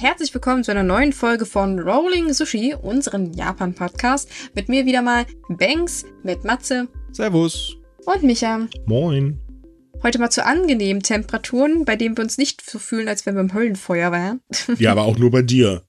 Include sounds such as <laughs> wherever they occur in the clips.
Herzlich willkommen zu einer neuen Folge von Rolling Sushi, unserem Japan-Podcast. Mit mir wieder mal Banks, mit Matze. Servus. Und Micha. Moin. Heute mal zu angenehmen Temperaturen, bei denen wir uns nicht so fühlen, als wenn wir im Höllenfeuer wären. Ja, aber auch nur bei dir.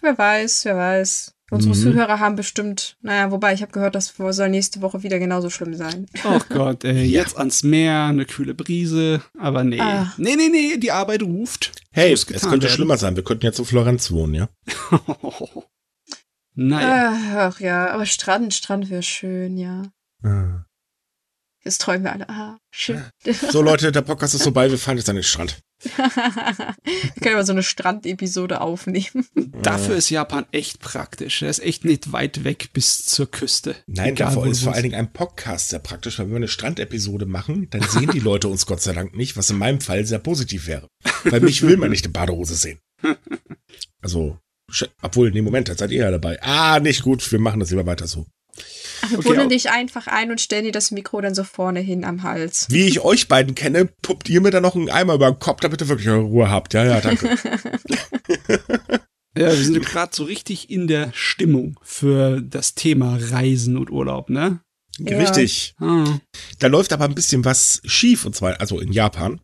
wer weiß, wer weiß. Unsere mhm. Zuhörer haben bestimmt, naja, wobei ich habe gehört, das soll nächste Woche wieder genauso schlimm sein. Oh Gott, ey, jetzt ans Meer, eine kühle Brise, aber nee. Ah. Nee, nee, nee, die Arbeit ruft. Hey, es könnte werden. schlimmer sein. Wir könnten jetzt in Florenz wohnen, ja? <laughs> naja. Ach ja, aber Strand, Strand wäre schön, ja. Ah. Jetzt träumen wir alle. Ah, schön. So, Leute, der Podcast ist vorbei, wir fahren jetzt an den Strand. <laughs> wir können mal so eine Strandepisode aufnehmen. <laughs> Dafür ist Japan echt praktisch. Er ist echt nicht weit weg bis zur Küste. Nein, Egal, davor ist vor allen Dingen ein Podcast sehr praktisch, weil wenn wir eine Strandepisode machen, dann sehen die Leute uns Gott sei Dank nicht, was in meinem Fall sehr positiv wäre. Weil mich will man nicht in Badehose sehen. Also, obwohl, in dem Moment, da seid ihr ja dabei. Ah, nicht gut, wir machen das lieber weiter so. Wir okay, buddeln dich einfach ein und stellen dir das Mikro dann so vorne hin am Hals. Wie ich euch beiden kenne, puppt ihr mir dann noch einen Eimer über den Kopf, damit ihr wirklich eure Ruhe habt. Ja, ja, danke. <laughs> ja, wir sind gerade so richtig in der Stimmung für das Thema Reisen und Urlaub, ne? Ja. Richtig. Ah. Da läuft aber ein bisschen was schief, und zwar, also in Japan.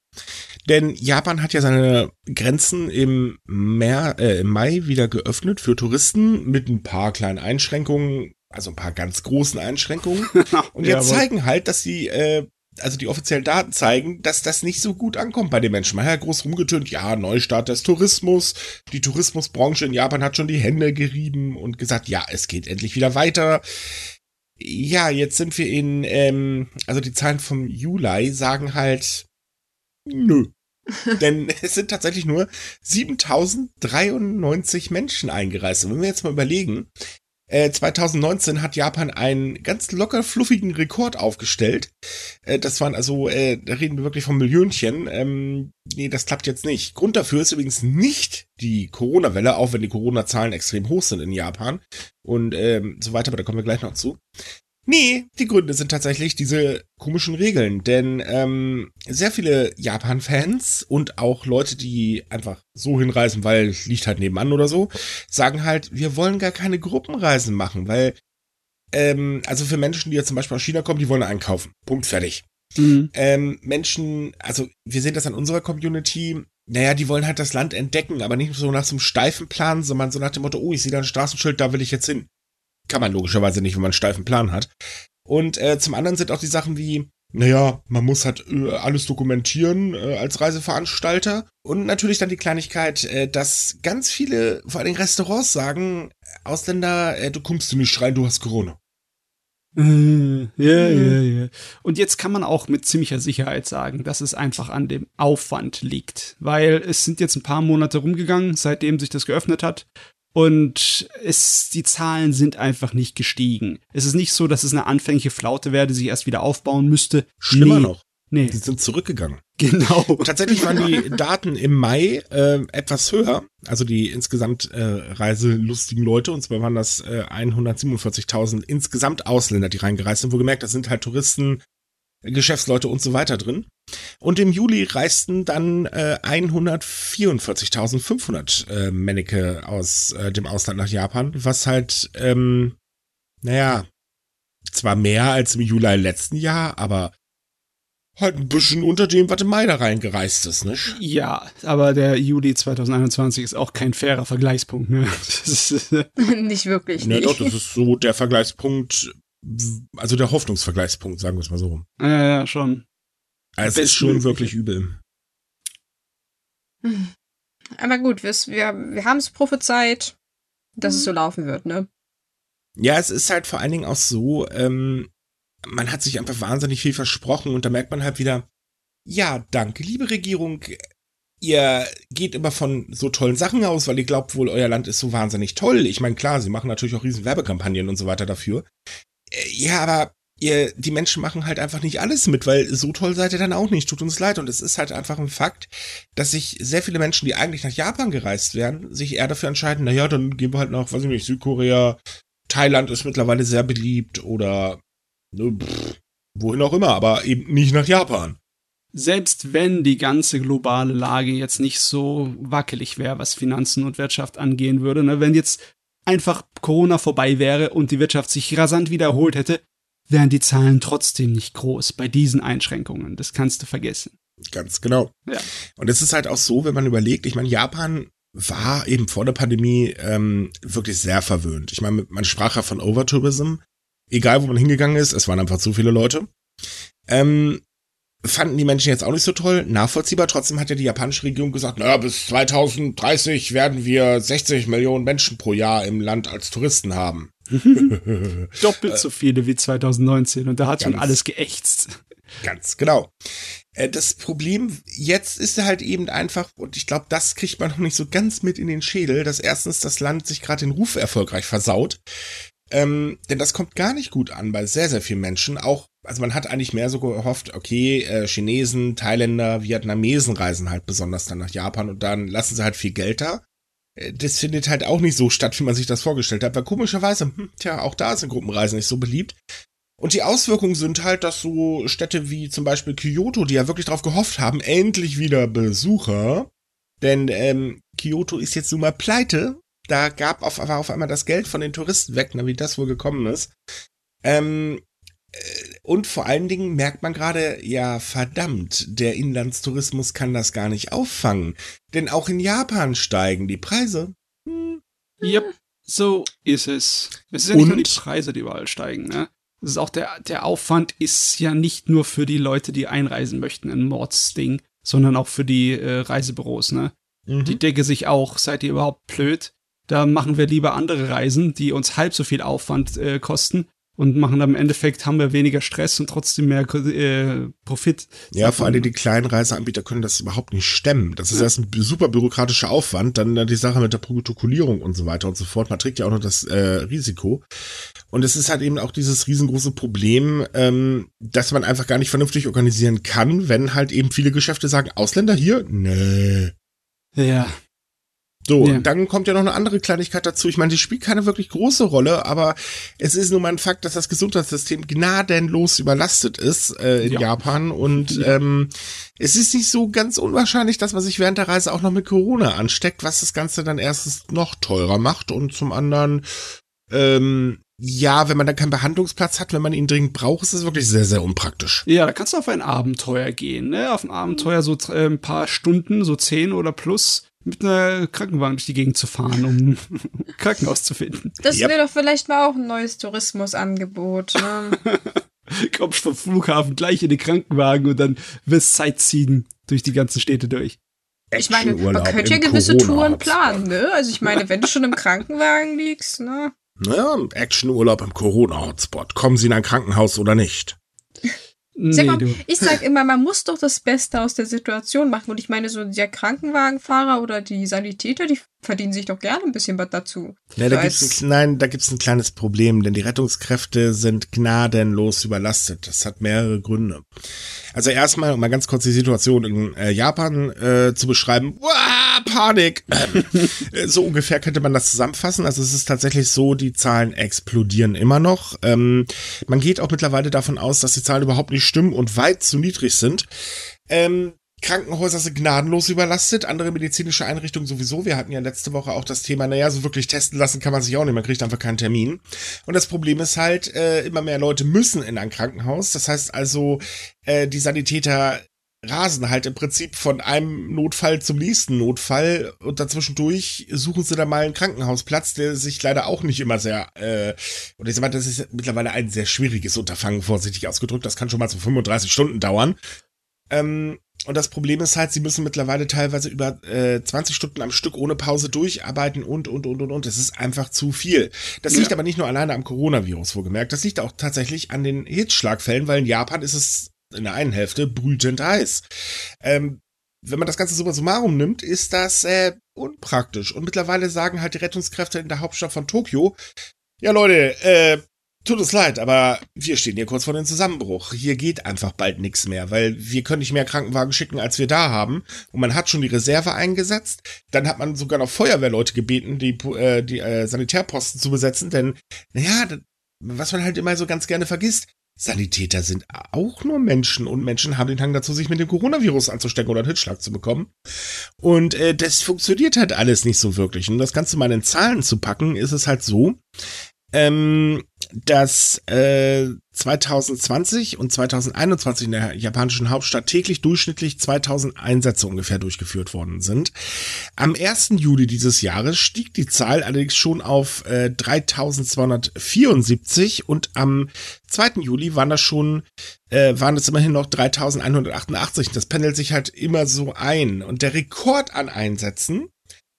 Denn Japan hat ja seine Grenzen im, Meer, äh, im Mai wieder geöffnet für Touristen mit ein paar kleinen Einschränkungen also ein paar ganz großen Einschränkungen. <laughs> Und jetzt zeigen halt, dass die, äh, also die offiziellen Daten zeigen, dass das nicht so gut ankommt bei den Menschen. Man hat ja groß rumgetönt, ja, Neustart des Tourismus. Die Tourismusbranche in Japan hat schon die Hände gerieben und gesagt, ja, es geht endlich wieder weiter. Ja, jetzt sind wir in, ähm, also die Zahlen vom Juli sagen halt, nö. <laughs> Denn es sind tatsächlich nur 7093 Menschen eingereist. Und wenn wir jetzt mal überlegen, 2019 äh, hat Japan einen ganz locker fluffigen Rekord aufgestellt. Äh, das waren also, äh, da reden wir wirklich von Millionchen. Ähm, nee, das klappt jetzt nicht. Grund dafür ist übrigens nicht die Corona-Welle, auch wenn die Corona-Zahlen extrem hoch sind in Japan und ähm, so weiter, aber da kommen wir gleich noch zu. Nee, die Gründe sind tatsächlich diese komischen Regeln, denn ähm, sehr viele Japan-Fans und auch Leute, die einfach so hinreisen, weil liegt halt nebenan oder so, sagen halt, wir wollen gar keine Gruppenreisen machen, weil ähm, also für Menschen, die jetzt zum Beispiel aus China kommen, die wollen einkaufen. Punkt fertig. Mhm. Ähm, Menschen, also wir sehen das an unserer Community, naja, die wollen halt das Land entdecken, aber nicht so nach so einem steifen Plan, sondern so nach dem Motto, oh, ich sehe da ein Straßenschild, da will ich jetzt hin. Kann man logischerweise nicht, wenn man einen steifen Plan hat. Und äh, zum anderen sind auch die Sachen wie, naja, man muss halt äh, alles dokumentieren äh, als Reiseveranstalter. Und natürlich dann die Kleinigkeit, äh, dass ganz viele, vor allem Restaurants sagen, Ausländer, äh, du kommst du nicht rein, du hast Corona. Äh, ja, ja, ja. Und jetzt kann man auch mit ziemlicher Sicherheit sagen, dass es einfach an dem Aufwand liegt. Weil es sind jetzt ein paar Monate rumgegangen, seitdem sich das geöffnet hat. Und es, die Zahlen sind einfach nicht gestiegen. Es ist nicht so, dass es eine anfängliche Flaute wäre, die sich erst wieder aufbauen müsste. Schlimmer nee. noch. Nee. Die sind zurückgegangen. Genau. Und tatsächlich waren die <laughs> Daten im Mai äh, etwas höher, also die insgesamt äh, reiselustigen Leute, und zwar waren das äh, 147.000 insgesamt Ausländer, die reingereist sind. Wo gemerkt, das sind halt Touristen, Geschäftsleute und so weiter drin. Und im Juli reisten dann äh, 144.500 äh, Männeke aus äh, dem Ausland nach Japan, was halt, ähm, naja, zwar mehr als im Juli letzten Jahr, aber halt ein bisschen unter dem, was im Mai da reingereist ist, nicht? Ja, aber der Juli 2021 ist auch kein fairer Vergleichspunkt, ne? <laughs> <laughs> nicht wirklich. Ja, doch, das ist so der Vergleichspunkt, also der Hoffnungsvergleichspunkt, sagen wir es mal so rum. Ja, ja, schon. Also es ist schon wirklich übel. Hm. Aber gut, wir, wir, wir haben es prophezeit, dass mhm. es so laufen wird, ne? Ja, es ist halt vor allen Dingen auch so, ähm, man hat sich einfach wahnsinnig viel versprochen und da merkt man halt wieder, ja, danke, liebe Regierung, ihr geht immer von so tollen Sachen aus, weil ihr glaubt wohl, euer Land ist so wahnsinnig toll. Ich meine, klar, sie machen natürlich auch riesen Werbekampagnen und so weiter dafür. Äh, ja, aber ihr, die Menschen machen halt einfach nicht alles mit, weil so toll seid ihr dann auch nicht. Tut uns leid. Und es ist halt einfach ein Fakt, dass sich sehr viele Menschen, die eigentlich nach Japan gereist wären, sich eher dafür entscheiden, na ja, dann gehen wir halt nach, weiß ich nicht, Südkorea. Thailand ist mittlerweile sehr beliebt oder ne, pff, wohin auch immer, aber eben nicht nach Japan. selbst wenn die ganze globale Lage jetzt nicht so wackelig wäre, was Finanzen und Wirtschaft angehen würde, ne, wenn jetzt einfach Corona vorbei wäre und die Wirtschaft sich rasant wiederholt hätte, wären die Zahlen trotzdem nicht groß bei diesen Einschränkungen. Das kannst du vergessen. Ganz genau. Ja. Und es ist halt auch so, wenn man überlegt, ich meine, Japan war eben vor der Pandemie ähm, wirklich sehr verwöhnt. Ich meine, man sprach ja von Overtourism. Egal, wo man hingegangen ist, es waren einfach zu viele Leute. Ähm, fanden die Menschen jetzt auch nicht so toll, nachvollziehbar. Trotzdem hat ja die japanische Regierung gesagt, naja, bis 2030 werden wir 60 Millionen Menschen pro Jahr im Land als Touristen haben. <laughs> Doppelt so viele wie 2019 und da hat schon alles geächtzt. Ganz genau. Äh, das Problem jetzt ist halt eben einfach, und ich glaube, das kriegt man noch nicht so ganz mit in den Schädel, dass erstens das Land sich gerade den Ruf erfolgreich versaut. Ähm, denn das kommt gar nicht gut an bei sehr, sehr vielen Menschen. Auch, also man hat eigentlich mehr so gehofft, okay, äh, Chinesen, Thailänder, Vietnamesen reisen halt besonders dann nach Japan und dann lassen sie halt viel Geld da. Äh, das findet halt auch nicht so statt, wie man sich das vorgestellt hat, weil komischerweise, hm, tja, auch da sind Gruppenreisen nicht so beliebt. Und die Auswirkungen sind halt, dass so Städte wie zum Beispiel Kyoto, die ja wirklich darauf gehofft haben, endlich wieder Besucher, denn ähm, Kyoto ist jetzt nun mal pleite. Da gab auf, war auf einmal das Geld von den Touristen weg, na, wie das wohl gekommen ist. Ähm, äh, und vor allen Dingen merkt man gerade, ja, verdammt, der Inlandstourismus kann das gar nicht auffangen. Denn auch in Japan steigen die Preise. Hm. Yep, so ist es. Es ist ja nicht und, nur die Preise, die überall steigen, ne? Das ist auch der, der Aufwand ist ja nicht nur für die Leute, die einreisen möchten, ein Mordsding, sondern auch für die äh, Reisebüros, ne? Mhm. Die denken sich auch, seid ihr überhaupt blöd? Da machen wir lieber andere Reisen, die uns halb so viel Aufwand äh, kosten und machen am Endeffekt haben wir weniger Stress und trotzdem mehr äh, Profit. Ja, vor allem die kleinen Reiseanbieter können das überhaupt nicht stemmen. Das ist ja. erst ein super bürokratischer Aufwand, dann die Sache mit der Protokollierung und so weiter und so fort. Man trägt ja auch noch das äh, Risiko. Und es ist halt eben auch dieses riesengroße Problem, ähm, dass man einfach gar nicht vernünftig organisieren kann, wenn halt eben viele Geschäfte sagen, Ausländer hier? Nee. Ja. So, ja. dann kommt ja noch eine andere Kleinigkeit dazu. Ich meine, die spielt keine wirklich große Rolle, aber es ist nun mal ein Fakt, dass das Gesundheitssystem gnadenlos überlastet ist äh, in ja. Japan und ja. ähm, es ist nicht so ganz unwahrscheinlich, dass man sich während der Reise auch noch mit Corona ansteckt, was das Ganze dann erstens noch teurer macht und zum anderen ähm, ja, wenn man da keinen Behandlungsplatz hat, wenn man ihn dringend braucht, ist es wirklich sehr, sehr unpraktisch. Ja, da kannst du auf ein Abenteuer gehen, ne? Auf ein Abenteuer so äh, ein paar Stunden, so zehn oder plus mit einer Krankenwagen durch die Gegend zu fahren, um <laughs> Krankenhaus zu finden. Das yep. wäre doch vielleicht mal auch ein neues Tourismusangebot. Ne? <laughs> Kommst vom Flughafen gleich in den Krankenwagen und dann wirst Sightseeing durch die ganzen Städte durch. Ich meine, man könnte ja gewisse Touren planen, ne? Also ich meine, wenn du schon im <laughs> Krankenwagen liegst, ne? Naja, Actionurlaub im Corona-Hotspot. Kommen Sie in ein Krankenhaus oder nicht? Nee, mal, ich sag immer, man muss doch das Beste aus der Situation machen. Und ich meine, so der Krankenwagenfahrer oder die Sanitäter, die verdienen sich doch gerne ein bisschen was dazu. Ja, da gibt's ein, nein, da gibt's ein kleines Problem, denn die Rettungskräfte sind gnadenlos überlastet. Das hat mehrere Gründe. Also erstmal, um mal ganz kurz die Situation in äh, Japan äh, zu beschreiben. Uah, Panik! <laughs> so ungefähr könnte man das zusammenfassen. Also es ist tatsächlich so, die Zahlen explodieren immer noch. Ähm, man geht auch mittlerweile davon aus, dass die Zahlen überhaupt nicht stimmen und weit zu niedrig sind. Ähm, Krankenhäuser sind gnadenlos überlastet, andere medizinische Einrichtungen sowieso. Wir hatten ja letzte Woche auch das Thema, naja, so wirklich testen lassen kann man sich auch nicht, man kriegt einfach keinen Termin. Und das Problem ist halt, äh, immer mehr Leute müssen in ein Krankenhaus. Das heißt also, äh, die Sanitäter rasen halt im Prinzip von einem Notfall zum nächsten Notfall und dazwischendurch suchen sie dann mal einen Krankenhausplatz, der sich leider auch nicht immer sehr, äh, oder ich sag mal, das ist mittlerweile ein sehr schwieriges Unterfangen, vorsichtig ausgedrückt. Das kann schon mal so 35 Stunden dauern. Ähm, und das Problem ist halt, sie müssen mittlerweile teilweise über äh, 20 Stunden am Stück ohne Pause durcharbeiten und, und, und, und, und. Das ist einfach zu viel. Das ja. liegt aber nicht nur alleine am Coronavirus, wohlgemerkt. Das liegt auch tatsächlich an den Hitzschlagfällen, weil in Japan ist es in der einen Hälfte brütend heiß. Ähm, wenn man das Ganze summa summarum nimmt, ist das äh, unpraktisch. Und mittlerweile sagen halt die Rettungskräfte in der Hauptstadt von Tokio, ja Leute, äh, Tut uns leid, aber wir stehen hier kurz vor dem Zusammenbruch. Hier geht einfach bald nichts mehr, weil wir können nicht mehr Krankenwagen schicken, als wir da haben. Und man hat schon die Reserve eingesetzt. Dann hat man sogar noch Feuerwehrleute gebeten, die, äh, die äh, Sanitärposten zu besetzen, denn, naja, was man halt immer so ganz gerne vergisst, Sanitäter sind auch nur Menschen und Menschen haben den Hang dazu, sich mit dem Coronavirus anzustecken oder einen Hitschlag zu bekommen. Und äh, das funktioniert halt alles nicht so wirklich. Und das Ganze mal in Zahlen zu packen, ist es halt so, ähm, dass äh, 2020 und 2021 in der japanischen Hauptstadt täglich durchschnittlich 2000 Einsätze ungefähr durchgeführt worden sind. Am 1. Juli dieses Jahres stieg die Zahl allerdings schon auf äh, 3274 und am 2. Juli waren das schon, äh, waren es immerhin noch 3188. Das pendelt sich halt immer so ein. Und der Rekord an Einsätzen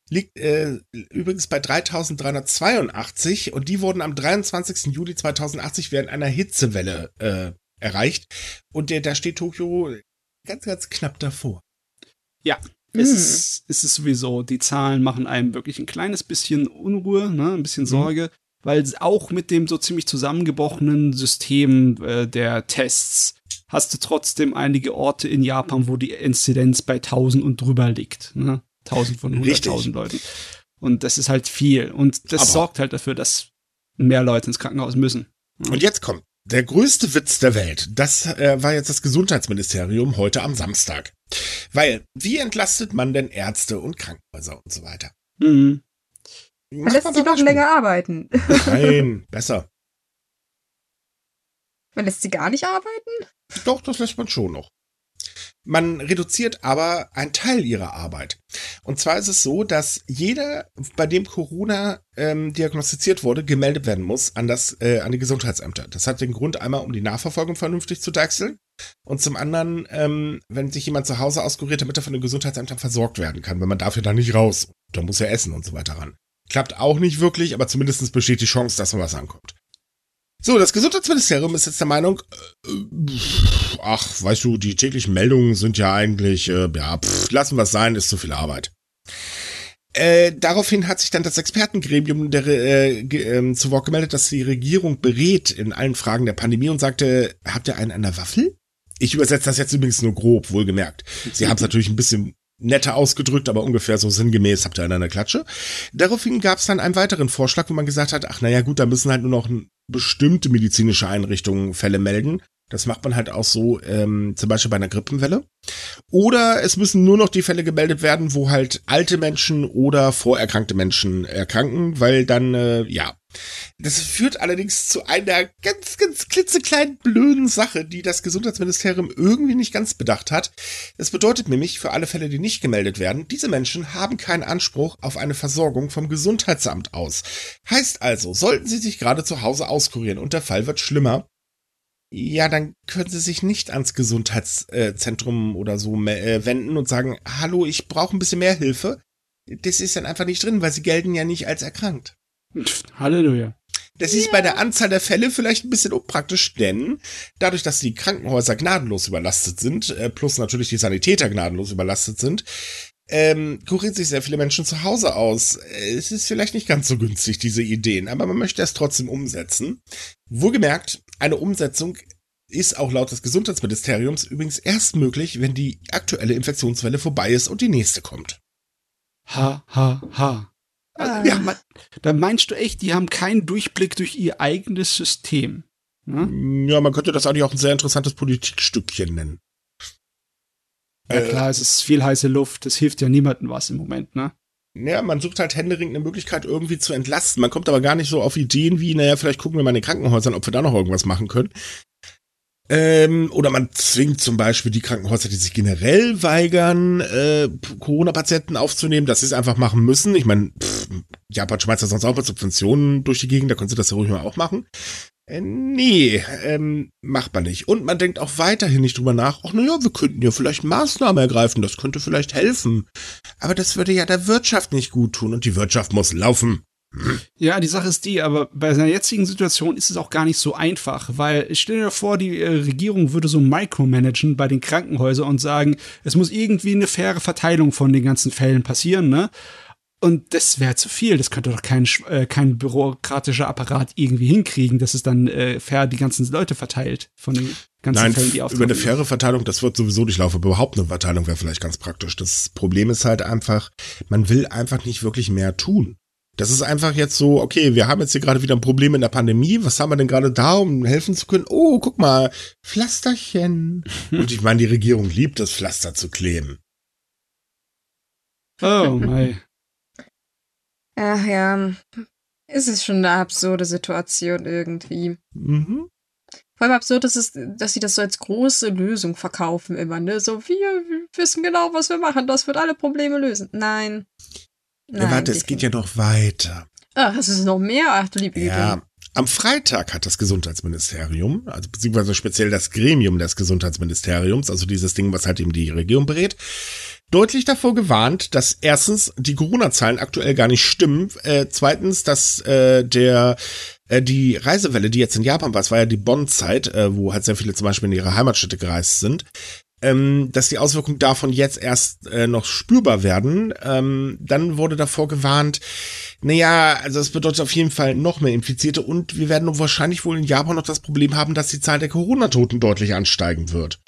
liegt äh, übrigens bei 3382 und die wurden am 23. Juli 2080 während einer Hitzewelle äh, erreicht. Und der, da steht Tokio ganz, ganz knapp davor. Ja, es, mhm. ist, es ist sowieso, die Zahlen machen einem wirklich ein kleines bisschen Unruhe, ne, ein bisschen mhm. Sorge, mhm. weil auch mit dem so ziemlich zusammengebrochenen System äh, der Tests hast du trotzdem einige Orte in Japan, wo die Inzidenz bei 1000 und drüber liegt. Ne? 1000 von 100.000 Leuten. Und das ist halt viel. Und das Aber sorgt halt dafür, dass mehr Leute ins Krankenhaus müssen. Und jetzt kommt der größte Witz der Welt. Das äh, war jetzt das Gesundheitsministerium heute am Samstag. Weil, wie entlastet man denn Ärzte und Krankenhäuser und so weiter? Mhm. Man lässt sie doch länger arbeiten. Nein, <laughs> besser. Man lässt sie gar nicht arbeiten? Doch, das lässt man schon noch. Man reduziert aber einen Teil ihrer Arbeit. Und zwar ist es so, dass jeder, bei dem Corona ähm, diagnostiziert wurde, gemeldet werden muss an das äh, an die Gesundheitsämter. Das hat den Grund einmal, um die Nachverfolgung vernünftig zu deichseln und zum anderen, ähm, wenn sich jemand zu Hause auskuriert, damit er von den Gesundheitsämtern versorgt werden kann, weil man darf ja da nicht raus. Da muss er essen und so weiter ran. Klappt auch nicht wirklich, aber zumindest besteht die Chance, dass man was ankommt. So, das Gesundheitsministerium ist jetzt der Meinung, äh, ach, weißt du, die täglichen Meldungen sind ja eigentlich, äh, ja, pff, lassen wir es sein, ist zu viel Arbeit. Äh, daraufhin hat sich dann das Expertengremium der, äh, äh, zu Wort gemeldet, dass die Regierung berät in allen Fragen der Pandemie und sagte, habt ihr einen an der Waffel? Ich übersetze das jetzt übrigens nur grob, wohlgemerkt. Sie <laughs> haben es natürlich ein bisschen netter ausgedrückt, aber ungefähr so sinngemäß habt ihr einen an der Klatsche. Daraufhin gab es dann einen weiteren Vorschlag, wo man gesagt hat, ach naja gut, da müssen halt nur noch bestimmte medizinische Einrichtungen Fälle melden. Das macht man halt auch so, ähm, zum Beispiel bei einer Grippenwelle. Oder es müssen nur noch die Fälle gemeldet werden, wo halt alte Menschen oder vorerkrankte Menschen erkranken, weil dann, äh, ja. Das führt allerdings zu einer ganz, ganz klitzekleinen blöden Sache, die das Gesundheitsministerium irgendwie nicht ganz bedacht hat. Das bedeutet nämlich für alle Fälle, die nicht gemeldet werden, diese Menschen haben keinen Anspruch auf eine Versorgung vom Gesundheitsamt aus. Heißt also, sollten sie sich gerade zu Hause auskurieren und der Fall wird schlimmer, ja, dann können sie sich nicht ans Gesundheitszentrum oder so äh, wenden und sagen, hallo, ich brauche ein bisschen mehr Hilfe. Das ist dann einfach nicht drin, weil sie gelten ja nicht als erkrankt. Halleluja. Das ist ja. bei der Anzahl der Fälle vielleicht ein bisschen unpraktisch, denn dadurch, dass die Krankenhäuser gnadenlos überlastet sind, äh, plus natürlich die Sanitäter gnadenlos überlastet sind, ähm, kurieren sich sehr viele Menschen zu Hause aus. Es ist vielleicht nicht ganz so günstig, diese Ideen, aber man möchte es trotzdem umsetzen. Wohlgemerkt, eine Umsetzung ist auch laut des Gesundheitsministeriums übrigens erst möglich, wenn die aktuelle Infektionswelle vorbei ist und die nächste kommt. Ha, ha, ha. Ah. Ja, man, da meinst du echt, die haben keinen Durchblick durch ihr eigenes System. Ne? Ja, man könnte das eigentlich auch ein sehr interessantes Politikstückchen nennen. Ja äh, klar, es ist viel heiße Luft, das hilft ja niemandem was im Moment, ne? Ja, man sucht halt händeringend eine Möglichkeit irgendwie zu entlasten. Man kommt aber gar nicht so auf Ideen wie, naja, vielleicht gucken wir mal in den Krankenhäusern, ob wir da noch irgendwas machen können. Ähm, oder man zwingt zum Beispiel die Krankenhäuser, die sich generell weigern, äh, Corona-Patienten aufzunehmen, dass sie es einfach machen müssen. Ich meine, Japan schmeißt ja sonst auch mal Subventionen durch die Gegend, da können sie das ja ruhig mal auch machen. Äh, nee, ähm, macht man nicht. Und man denkt auch weiterhin nicht drüber nach, ach naja, wir könnten ja vielleicht Maßnahmen ergreifen, das könnte vielleicht helfen. Aber das würde ja der Wirtschaft nicht gut tun und die Wirtschaft muss laufen. Ja, die Sache ist die, aber bei seiner jetzigen Situation ist es auch gar nicht so einfach, weil ich stelle dir vor, die äh, Regierung würde so micromanagen bei den Krankenhäusern und sagen, es muss irgendwie eine faire Verteilung von den ganzen Fällen passieren, ne? Und das wäre zu viel. Das könnte doch kein, äh, kein bürokratischer Apparat irgendwie hinkriegen, dass es dann äh, fair die ganzen Leute verteilt von den ganzen Nein, Fällen, die Über eine faire Verteilung, das wird sowieso nicht laufen. Aber überhaupt eine Verteilung wäre vielleicht ganz praktisch. Das Problem ist halt einfach, man will einfach nicht wirklich mehr tun. Das ist einfach jetzt so, okay, wir haben jetzt hier gerade wieder ein Problem in der Pandemie. Was haben wir denn gerade da, um helfen zu können? Oh, guck mal, Pflasterchen. <laughs> Und ich meine, die Regierung liebt es, Pflaster zu kleben. Oh mein. Ach ja, es ist schon eine absurde Situation irgendwie. Mhm. Vor allem absurd ist es, dass sie das so als große Lösung verkaufen immer, ne? So, wir wissen genau, was wir machen, das wird alle Probleme lösen. Nein. Nein ja, warte, es geht ja noch weiter. Ach, es ist noch mehr? Ach, du liebe Ja, am Freitag hat das Gesundheitsministerium, also beziehungsweise speziell das Gremium des Gesundheitsministeriums, also dieses Ding, was halt eben die Regierung berät, deutlich davor gewarnt, dass erstens die Corona-Zahlen aktuell gar nicht stimmen, äh, zweitens, dass äh, der äh, die Reisewelle, die jetzt in Japan war, es war ja die Bonn-Zeit, äh, wo halt sehr viele zum Beispiel in ihre Heimatstädte gereist sind, ähm, dass die Auswirkungen davon jetzt erst äh, noch spürbar werden. Ähm, dann wurde davor gewarnt, naja, also es bedeutet auf jeden Fall noch mehr Infizierte und wir werden wahrscheinlich wohl in Japan noch das Problem haben, dass die Zahl der Corona-Toten deutlich ansteigen wird.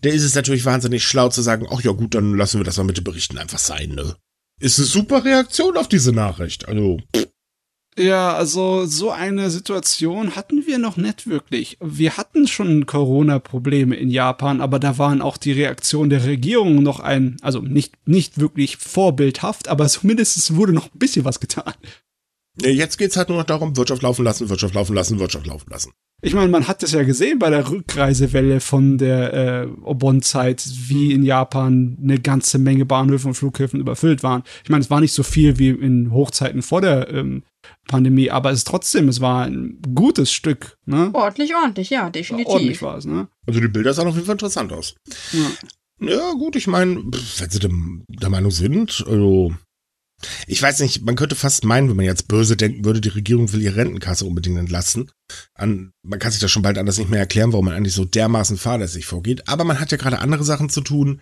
Da ist es natürlich wahnsinnig schlau zu sagen, ach ja gut, dann lassen wir das mal mit den Berichten einfach sein, ne? Ist eine super Reaktion auf diese Nachricht. Also. Pff. Ja, also so eine Situation hatten wir noch nicht wirklich. Wir hatten schon Corona-Probleme in Japan, aber da waren auch die Reaktionen der Regierung noch ein, also nicht, nicht wirklich vorbildhaft, aber zumindest wurde noch ein bisschen was getan. Jetzt geht's halt nur noch darum, Wirtschaft laufen lassen, Wirtschaft laufen lassen, Wirtschaft laufen lassen. Ich meine, man hat das ja gesehen bei der Rückreisewelle von der äh, Obon-Zeit, wie in Japan eine ganze Menge Bahnhöfe und Flughäfen überfüllt waren. Ich meine, es war nicht so viel wie in Hochzeiten vor der ähm, Pandemie, aber es ist trotzdem, es war ein gutes Stück. Ne? Ordentlich, ordentlich, ja, definitiv. Ordentlich war es, ne? Also die Bilder sahen auf jeden Fall interessant aus. Ja, ja gut, ich meine, wenn sie der Meinung sind, also ich weiß nicht, man könnte fast meinen, wenn man jetzt böse denken würde, die Regierung will ihre Rentenkasse unbedingt entlassen. An, man kann sich das schon bald anders nicht mehr erklären, warum man eigentlich so dermaßen fahrlässig vorgeht. Aber man hat ja gerade andere Sachen zu tun.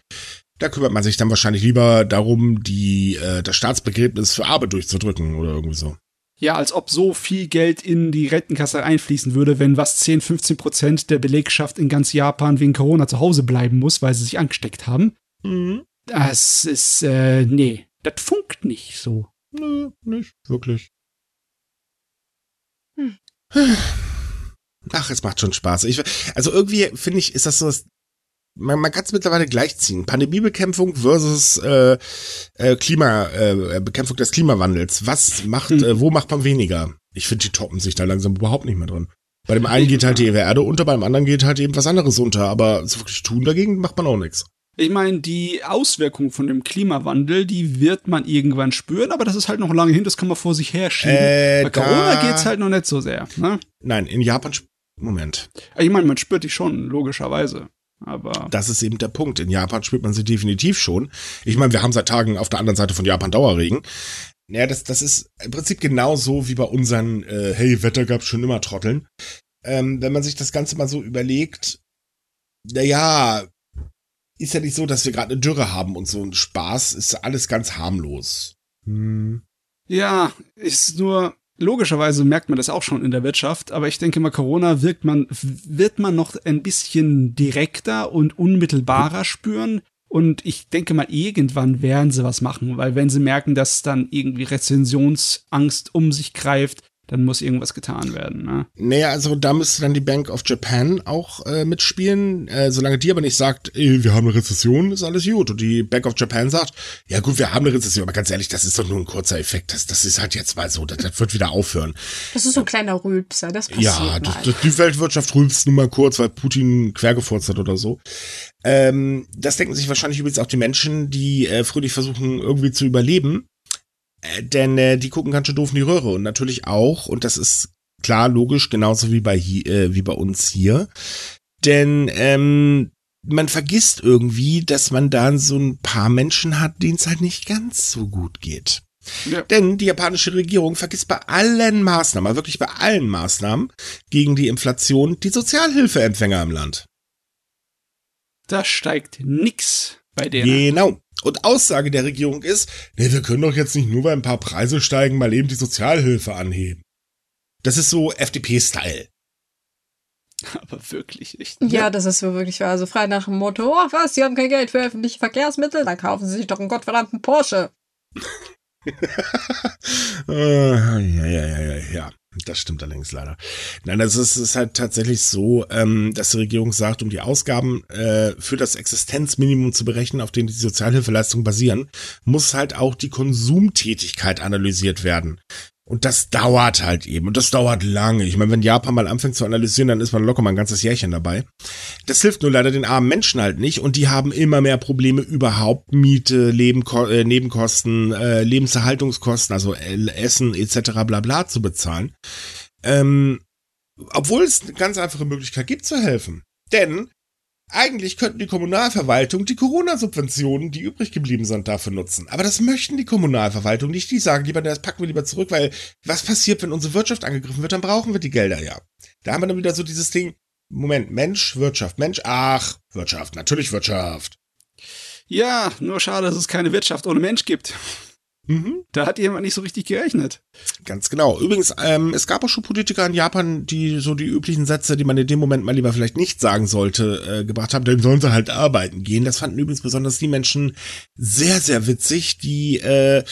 Da kümmert man sich dann wahrscheinlich lieber darum, die, äh, das Staatsbegräbnis für Arbeit durchzudrücken oder irgendwie so. Ja, als ob so viel Geld in die Rentenkasse einfließen würde, wenn was 10, 15 Prozent der Belegschaft in ganz Japan wegen Corona zu Hause bleiben muss, weil sie sich angesteckt haben. Mhm. Das ist, äh, nee. Das funkt nicht so. Nö, nicht wirklich. Hm. Ach, es macht schon Spaß. Ich, also irgendwie finde ich, ist das so, man, man kann es mittlerweile gleichziehen. Pandemiebekämpfung versus äh, äh, Klima, äh, Bekämpfung des Klimawandels. Was macht, hm. äh, wo macht man weniger? Ich finde, die toppen sich da langsam überhaupt nicht mehr drin. Bei dem einen geht halt die Erde unter, beim anderen geht halt eben was anderes unter, aber so wirklich tun dagegen macht man auch nichts. Ich meine, die Auswirkungen von dem Klimawandel, die wird man irgendwann spüren, aber das ist halt noch lange hin, das kann man vor sich herschieben. Äh, Bei Corona geht's halt noch nicht so sehr. Ne? Nein, in Japan, Moment. Ich meine, man spürt die schon, logischerweise. Aber. Das ist eben der Punkt. In Japan spürt man sie definitiv schon. Ich meine, wir haben seit Tagen auf der anderen Seite von Japan Dauerregen. Naja, das, das ist im Prinzip genauso wie bei unseren, äh, hey, Wetter gab's schon immer Trotteln. Ähm, wenn man sich das Ganze mal so überlegt, naja, ist ja nicht so, dass wir gerade eine Dürre haben und so ein Spaß. Ist alles ganz harmlos. Hm. Ja, ist nur, logischerweise merkt man das auch schon in der Wirtschaft, aber ich denke mal, Corona wirkt man, wird man noch ein bisschen direkter und unmittelbarer spüren. Und ich denke mal, irgendwann werden sie was machen, weil wenn sie merken, dass dann irgendwie Rezensionsangst um sich greift, dann muss irgendwas getan werden. Ne? Naja, also da müsste dann die Bank of Japan auch äh, mitspielen. Äh, solange die aber nicht sagt, ey, wir haben eine Rezession, ist alles gut. Und die Bank of Japan sagt, ja gut, wir haben eine Rezession, aber ganz ehrlich, das ist doch nur ein kurzer Effekt. Das, das ist halt jetzt mal so, das, das wird wieder aufhören. Das ist so ein kleiner Rülpser, das passiert Ja, das, das, die Weltwirtschaft rülpst nur mal kurz, weil Putin quergefurzt hat oder so. Ähm, das denken sich wahrscheinlich übrigens auch die Menschen, die äh, fröhlich versuchen, irgendwie zu überleben. Äh, denn äh, die gucken ganz schön doof in die Röhre und natürlich auch, und das ist klar logisch, genauso wie bei, hier, äh, wie bei uns hier. Denn ähm, man vergisst irgendwie, dass man da so ein paar Menschen hat, denen es halt nicht ganz so gut geht. Ja. Denn die japanische Regierung vergisst bei allen Maßnahmen, wirklich bei allen Maßnahmen gegen die Inflation die Sozialhilfeempfänger im Land. Da steigt nix bei denen. Genau. Und Aussage der Regierung ist, nee, wir können doch jetzt nicht nur, weil ein paar Preise steigen, mal eben die Sozialhilfe anheben. Das ist so FDP-Style. Aber wirklich nicht. Ne? Ja, das ist so wirklich wahr. Also frei nach dem Motto, ach was, Sie haben kein Geld für öffentliche Verkehrsmittel, dann kaufen Sie sich doch einen gottverdammten Porsche. <laughs> ja, ja, ja, ja, ja. Das stimmt allerdings leider. Nein, das ist, ist halt tatsächlich so, ähm, dass die Regierung sagt, um die Ausgaben äh, für das Existenzminimum zu berechnen, auf dem die Sozialhilfeleistungen basieren, muss halt auch die Konsumtätigkeit analysiert werden. Und das dauert halt eben. Und das dauert lange. Ich meine, wenn Japan mal anfängt zu analysieren, dann ist man locker mal ein ganzes Jährchen dabei. Das hilft nur leider den armen Menschen halt nicht. Und die haben immer mehr Probleme überhaupt Miete, Leben, äh, Nebenkosten, äh, Lebenserhaltungskosten, also Essen etc. bla bla zu bezahlen. Ähm, obwohl es eine ganz einfache Möglichkeit gibt zu helfen. Denn eigentlich könnten die Kommunalverwaltung die Corona-Subventionen, die übrig geblieben sind, dafür nutzen. Aber das möchten die Kommunalverwaltung nicht. Die sagen lieber, das packen wir lieber zurück, weil was passiert, wenn unsere Wirtschaft angegriffen wird, dann brauchen wir die Gelder ja. Da haben wir dann wieder so dieses Ding, Moment, Mensch, Wirtschaft, Mensch, ach, Wirtschaft, natürlich Wirtschaft. Ja, nur schade, dass es keine Wirtschaft ohne Mensch gibt. Mhm. Da hat jemand nicht so richtig gerechnet. Ganz genau. Übrigens, ähm, es gab auch schon Politiker in Japan, die so die üblichen Sätze, die man in dem Moment mal lieber vielleicht nicht sagen sollte, äh, gebracht haben, dann sollen sie halt arbeiten gehen. Das fanden übrigens besonders die Menschen sehr, sehr witzig, die äh,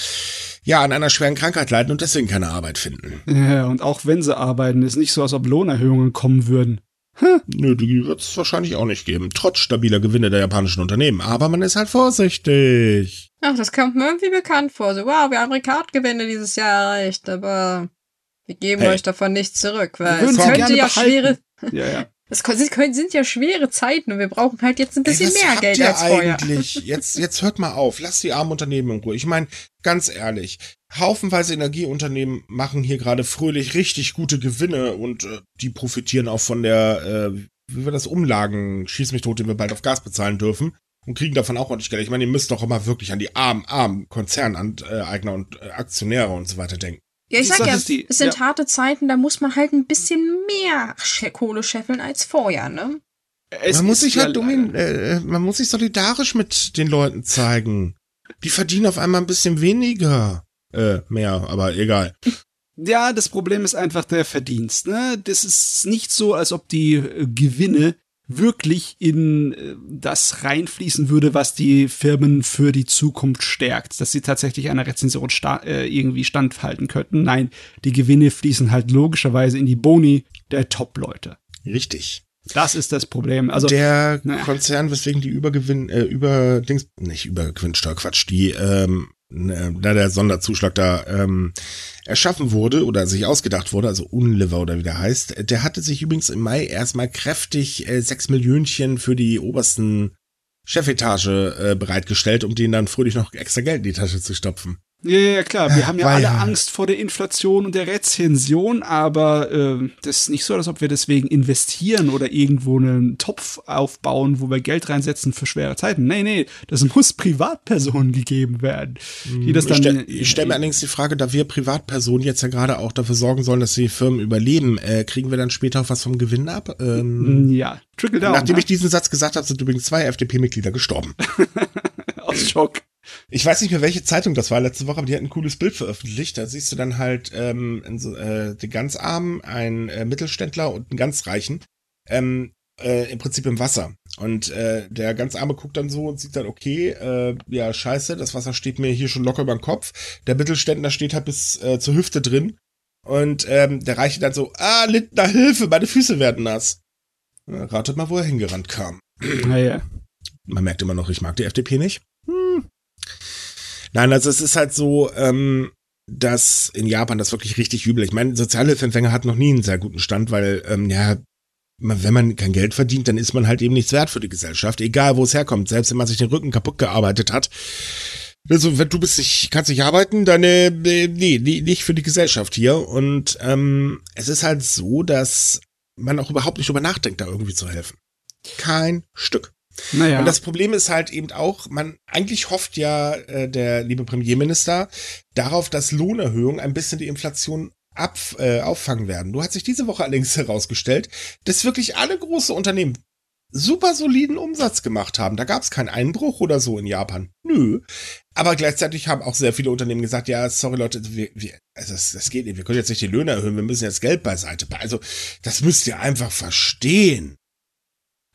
ja an einer schweren Krankheit leiden und deswegen keine Arbeit finden. Ja, und auch wenn sie arbeiten, ist nicht so, als ob Lohnerhöhungen kommen würden. Hm. Nö, die wird es wahrscheinlich auch nicht geben, trotz stabiler Gewinne der japanischen Unternehmen. Aber man ist halt vorsichtig. Ach, das kommt mir irgendwie bekannt vor. So, wow, wir haben Rekordgewinne dieses Jahr erreicht, aber wir geben hey. euch davon nichts zurück, weil es könnte ja behalten. schwere. Ja, ja. <laughs> Es sind ja schwere Zeiten und wir brauchen halt jetzt ein bisschen Ey, mehr Geld als vorher. Eigentlich? Jetzt, jetzt hört mal auf. Lass die armen Unternehmen in Ruhe. Ich meine, ganz ehrlich, haufenweise Energieunternehmen machen hier gerade fröhlich richtig gute Gewinne und äh, die profitieren auch von der, äh, wie wir das Umlagen, schieß mich tot, den wir bald auf Gas bezahlen dürfen und kriegen davon auch ordentlich Geld. Ich meine, ihr müsst doch immer wirklich an die armen, armen Konzerneigner und äh, Aktionäre und so weiter denken. Ja, ich sag ja, die, es sind ja. harte Zeiten, da muss man halt ein bisschen mehr Kohle scheffeln als vorher, ne? Es man muss sich halt domin, äh, äh, man muss sich solidarisch mit den Leuten zeigen. Die verdienen auf einmal ein bisschen weniger. Äh, mehr, aber egal. Ja, das Problem ist einfach der Verdienst, ne? Das ist nicht so, als ob die äh, Gewinne wirklich in äh, das reinfließen würde, was die Firmen für die Zukunft stärkt, dass sie tatsächlich einer Rezension sta äh, irgendwie standhalten könnten. Nein, die Gewinne fließen halt logischerweise in die Boni der Top-Leute. Richtig. Das ist das Problem. Also der naja. Konzern, weswegen die Übergewinn, äh, über Dings, nicht Übergewinnsteuer, Quatsch, die ähm, äh, da der Sonderzuschlag da ähm, erschaffen wurde oder sich ausgedacht wurde, also Unliver oder wie der heißt, der hatte sich übrigens im Mai erstmal kräftig äh, sechs Millionchen für die obersten Chefetage äh, bereitgestellt, um denen dann fröhlich noch extra Geld in die Tasche zu stopfen. Ja, ja, klar. Wir haben ja alle Angst vor der Inflation und der Rezension, aber äh, das ist nicht so, als ob wir deswegen investieren oder irgendwo einen Topf aufbauen, wo wir Geld reinsetzen für schwere Zeiten. Nee, nee, das muss Privatpersonen gegeben werden. Die das dann ich stelle stell mir allerdings die Frage, da wir Privatpersonen jetzt ja gerade auch dafür sorgen sollen, dass die Firmen überleben, äh, kriegen wir dann später auch was vom Gewinn ab? Ähm, ja, trickle down. Nachdem ne? ich diesen Satz gesagt habe, sind übrigens zwei FDP-Mitglieder gestorben. <laughs> Aus Schock. Ich weiß nicht mehr, welche Zeitung das war letzte Woche, aber die hat ein cooles Bild veröffentlicht. Da siehst du dann halt ähm, so, äh, den ganz Armen, einen äh, Mittelständler und einen ganz Reichen. Ähm, äh, im Prinzip im Wasser. Und äh, der ganz Arme guckt dann so und sieht dann, okay, äh, ja, scheiße, das Wasser steht mir hier schon locker über den Kopf. Der Mittelständler steht halt bis äh, zur Hüfte drin. Und ähm, der Reiche dann so, ah, Lindner, Hilfe, meine Füße werden nass. ratet mal, wo er hingerannt kam. Naja. Man merkt immer noch, ich mag die FDP nicht. Nein, also es ist halt so, ähm, dass in Japan das wirklich richtig übel. Ich meine, Sozialhilfeempfänger hat noch nie einen sehr guten Stand, weil, ähm, ja, wenn man kein Geld verdient, dann ist man halt eben nichts wert für die Gesellschaft, egal wo es herkommt. Selbst wenn man sich den Rücken kaputt gearbeitet hat. Also, wenn du bist nicht, kannst nicht arbeiten, dann äh, nee, nee, nicht für die Gesellschaft hier. Und ähm, es ist halt so, dass man auch überhaupt nicht drüber nachdenkt, da irgendwie zu helfen. Kein Stück. Naja. Und das Problem ist halt eben auch, man eigentlich hofft ja äh, der liebe Premierminister darauf, dass Lohnerhöhungen ein bisschen die Inflation ab, äh, auffangen werden. Du hat sich diese Woche allerdings <laughs> herausgestellt, dass wirklich alle große Unternehmen super soliden Umsatz gemacht haben. Da gab es keinen Einbruch oder so in Japan. Nö. Aber gleichzeitig haben auch sehr viele Unternehmen gesagt, ja, sorry Leute, wir, wir, also das, das geht nicht. Wir können jetzt nicht die Löhne erhöhen, wir müssen jetzt Geld beiseite. Also das müsst ihr einfach verstehen.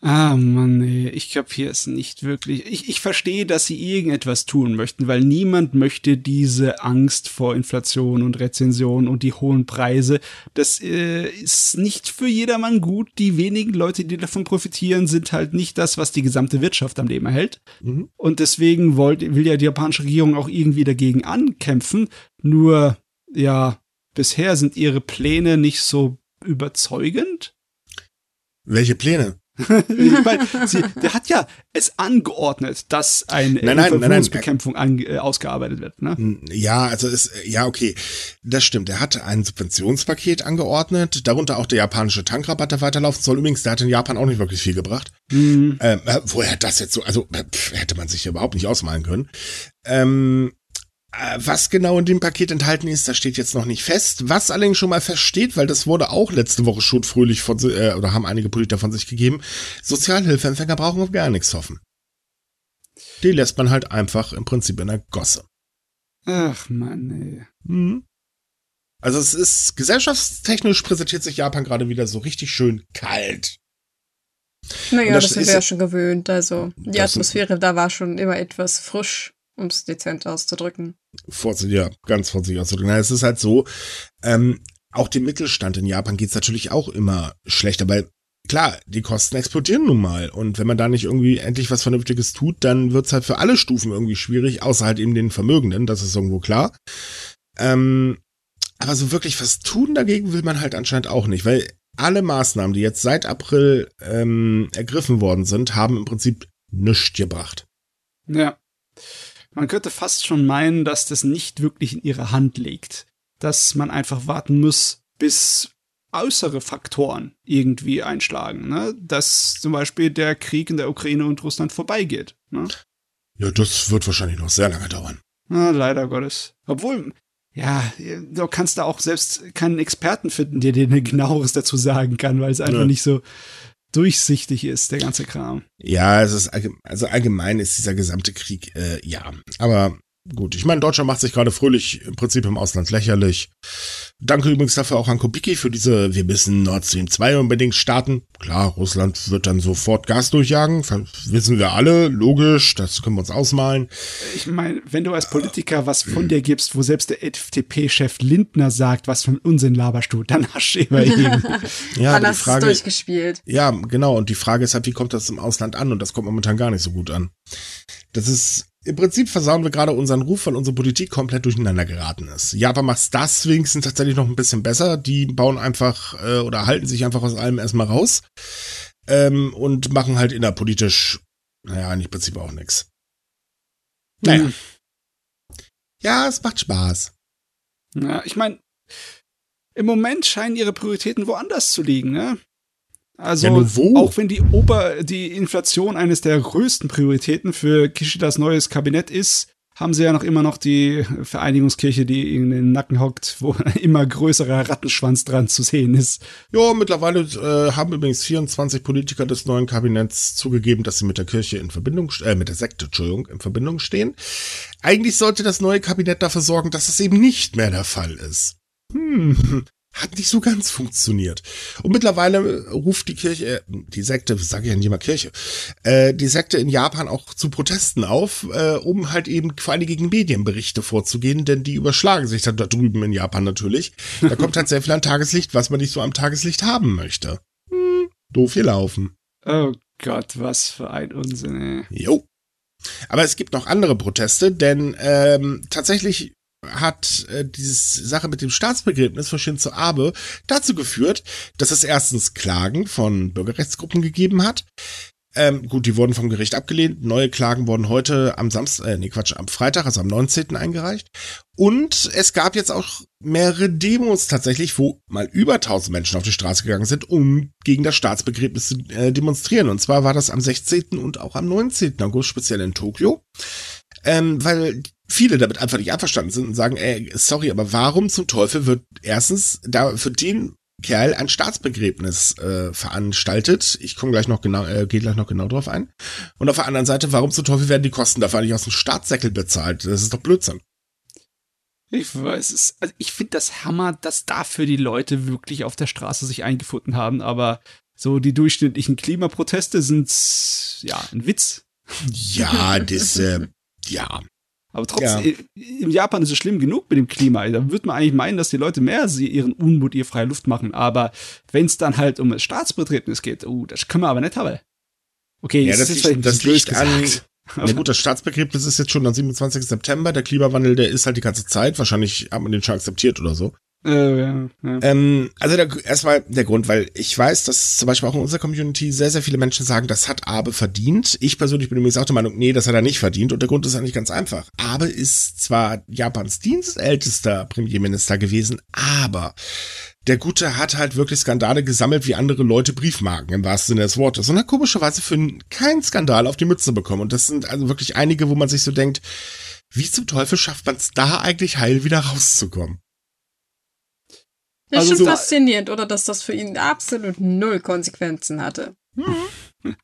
Ah, Mann, ey. ich kapiere es nicht wirklich. Ich, ich verstehe, dass sie irgendetwas tun möchten, weil niemand möchte diese Angst vor Inflation und Rezension und die hohen Preise. Das äh, ist nicht für jedermann gut. Die wenigen Leute, die davon profitieren, sind halt nicht das, was die gesamte Wirtschaft am Leben erhält. Mhm. Und deswegen wollt, will ja die japanische Regierung auch irgendwie dagegen ankämpfen. Nur, ja, bisher sind ihre Pläne nicht so überzeugend. Welche Pläne? Ich meine, der hat ja es angeordnet, dass eine Inflationsbekämpfung äh, ausgearbeitet wird. Ne? Ja, also ist ja okay, das stimmt. Er hat ein Subventionspaket angeordnet, darunter auch der japanische Tankrabatt, der weiterlaufen soll. Übrigens, der hat in Japan auch nicht wirklich viel gebracht. Mhm. Ähm, äh, woher das jetzt so? Also pff, hätte man sich überhaupt nicht ausmalen können. Ähm, äh, was genau in dem Paket enthalten ist, das steht jetzt noch nicht fest. Was allerdings schon mal feststeht, weil das wurde auch letzte Woche schon fröhlich von, äh, oder haben einige Politiker von sich gegeben, Sozialhilfeempfänger brauchen auf gar nichts hoffen. Die lässt man halt einfach im Prinzip in der Gosse. Ach man, ey. Mhm. Also es ist gesellschaftstechnisch präsentiert sich Japan gerade wieder so richtig schön kalt. Naja, das, das sind wir ja schon gewöhnt. Also die Atmosphäre da war schon immer etwas frisch um es dezent auszudrücken. Vorsichtig, ja, ganz vorsichtig auszudrücken. Na, es ist halt so, ähm, auch dem Mittelstand in Japan geht's natürlich auch immer schlechter, weil klar, die Kosten explodieren nun mal. Und wenn man da nicht irgendwie endlich was Vernünftiges tut, dann wird's halt für alle Stufen irgendwie schwierig, außer halt eben den Vermögenden, das ist irgendwo klar. Ähm, aber so wirklich was tun dagegen will man halt anscheinend auch nicht, weil alle Maßnahmen, die jetzt seit April ähm, ergriffen worden sind, haben im Prinzip nichts gebracht. Ja. Man könnte fast schon meinen, dass das nicht wirklich in ihrer Hand liegt. Dass man einfach warten muss, bis äußere Faktoren irgendwie einschlagen. Ne? Dass zum Beispiel der Krieg in der Ukraine und Russland vorbeigeht. Ne? Ja, das wird wahrscheinlich noch sehr lange dauern. Na, leider Gottes. Obwohl, ja, du kannst da auch selbst keinen Experten finden, der dir genaueres dazu sagen kann, weil es einfach ja. nicht so durchsichtig ist, der ganze Kram. Ja, es ist also allgemein ist dieser gesamte Krieg, äh, ja. Aber Gut, ich meine, Deutschland macht sich gerade fröhlich im Prinzip im Ausland lächerlich. Danke übrigens dafür auch an Kubicki für diese, wir müssen Nord Stream 2 unbedingt starten. Klar, Russland wird dann sofort Gas durchjagen, wissen wir alle, logisch, das können wir uns ausmalen. Ich meine, wenn du als Politiker was von dir gibst, wo selbst der FDP-Chef Lindner sagt, was für ein Unsinn laberst du, dann hast du immerhin. <laughs> ja, dann hast du es durchgespielt. Ja, genau, und die Frage ist halt, wie kommt das im Ausland an? Und das kommt momentan gar nicht so gut an. Das ist im Prinzip versauen wir gerade unseren Ruf, weil unsere Politik komplett durcheinander geraten ist. Japan macht das wenigstens tatsächlich noch ein bisschen besser. Die bauen einfach äh, oder halten sich einfach aus allem erstmal raus ähm, und machen halt innerpolitisch, naja, im Prinzip auch nichts. Naja. Mhm. Ja, es macht Spaß. Ja, ich meine, im Moment scheinen ihre Prioritäten woanders zu liegen, ne? Also ja, auch wenn die Ober die Inflation eines der größten Prioritäten für Kishidas neues Kabinett ist, haben sie ja noch immer noch die Vereinigungskirche, die in den Nacken hockt, wo ein <laughs> immer größerer Rattenschwanz dran zu sehen ist. Ja, mittlerweile äh, haben übrigens 24 Politiker des neuen Kabinetts zugegeben, dass sie mit der Kirche in Verbindung, äh, mit der Sekte, Entschuldigung, in Verbindung stehen. Eigentlich sollte das neue Kabinett dafür sorgen, dass es eben nicht mehr der Fall ist. Hm, hat nicht so ganz funktioniert. Und mittlerweile ruft die Kirche, äh, die Sekte, sage ich ja nicht immer Kirche, äh, die Sekte in Japan auch zu Protesten auf, äh, um halt eben vor allem gegen Medienberichte vorzugehen, denn die überschlagen sich dann da drüben in Japan natürlich. Da kommt halt sehr viel an Tageslicht, was man nicht so am Tageslicht haben möchte. Hm, doof hier laufen. Oh Gott, was für ein Unsinn, ey. Jo. Aber es gibt noch andere Proteste, denn ähm, tatsächlich hat äh, diese Sache mit dem Staatsbegräbnis von Shinzo Abe dazu geführt, dass es erstens Klagen von Bürgerrechtsgruppen gegeben hat. Ähm, gut, die wurden vom Gericht abgelehnt. Neue Klagen wurden heute am Samstag, äh, nee, Quatsch, am Freitag, also am 19. eingereicht. Und es gab jetzt auch mehrere Demos tatsächlich, wo mal über 1000 Menschen auf die Straße gegangen sind, um gegen das Staatsbegräbnis zu äh, demonstrieren. Und zwar war das am 16. und auch am 19. August, speziell in Tokio. Ähm, weil viele damit einfach nicht einverstanden sind und sagen, ey, sorry, aber warum zum Teufel wird erstens da für den Kerl ein Staatsbegräbnis äh, veranstaltet. Ich komme gleich noch genau, äh, gehe gleich noch genau drauf ein. Und auf der anderen Seite, warum zum Teufel werden die Kosten dafür nicht aus dem Staatssäckel bezahlt? Das ist doch Blödsinn. Ich weiß es. Also ich finde das Hammer, dass dafür die Leute wirklich auf der Straße sich eingefunden haben, aber So die durchschnittlichen Klimaproteste sind ja ein Witz. Ja, das, äh, ja. Aber trotzdem, ja. in Japan ist es schlimm genug mit dem Klima. Da würde man eigentlich meinen, dass die Leute mehr ihren Unmut, ihre freie Luft machen. Aber wenn es dann halt um das Staatsbeträgnis geht, oh, das können wir aber nicht haben. Okay, ja, das, das, liegt, das liegt an. Ja gut, das Staatsbegräbnis ist jetzt schon am 27. September. Der Klimawandel, der ist halt die ganze Zeit. Wahrscheinlich hat man den schon akzeptiert oder so. Äh. Ähm, also der, erstmal der Grund, weil ich weiß, dass zum Beispiel auch in unserer Community sehr, sehr viele Menschen sagen, das hat Abe verdient. Ich persönlich bin übrigens auch der Meinung, nee, das hat er nicht verdient. Und der Grund ist eigentlich ganz einfach. Abe ist zwar Japans dienstältester Premierminister gewesen, aber der Gute hat halt wirklich Skandale gesammelt, wie andere Leute Briefmarken im wahrsten Sinne des Wortes. Und hat komischerweise für keinen Skandal auf die Mütze bekommen. Und das sind also wirklich einige, wo man sich so denkt, wie zum Teufel schafft man es da eigentlich heil wieder rauszukommen? Das also ist schon so faszinierend, oder dass das für ihn absolut null Konsequenzen hatte. Mhm.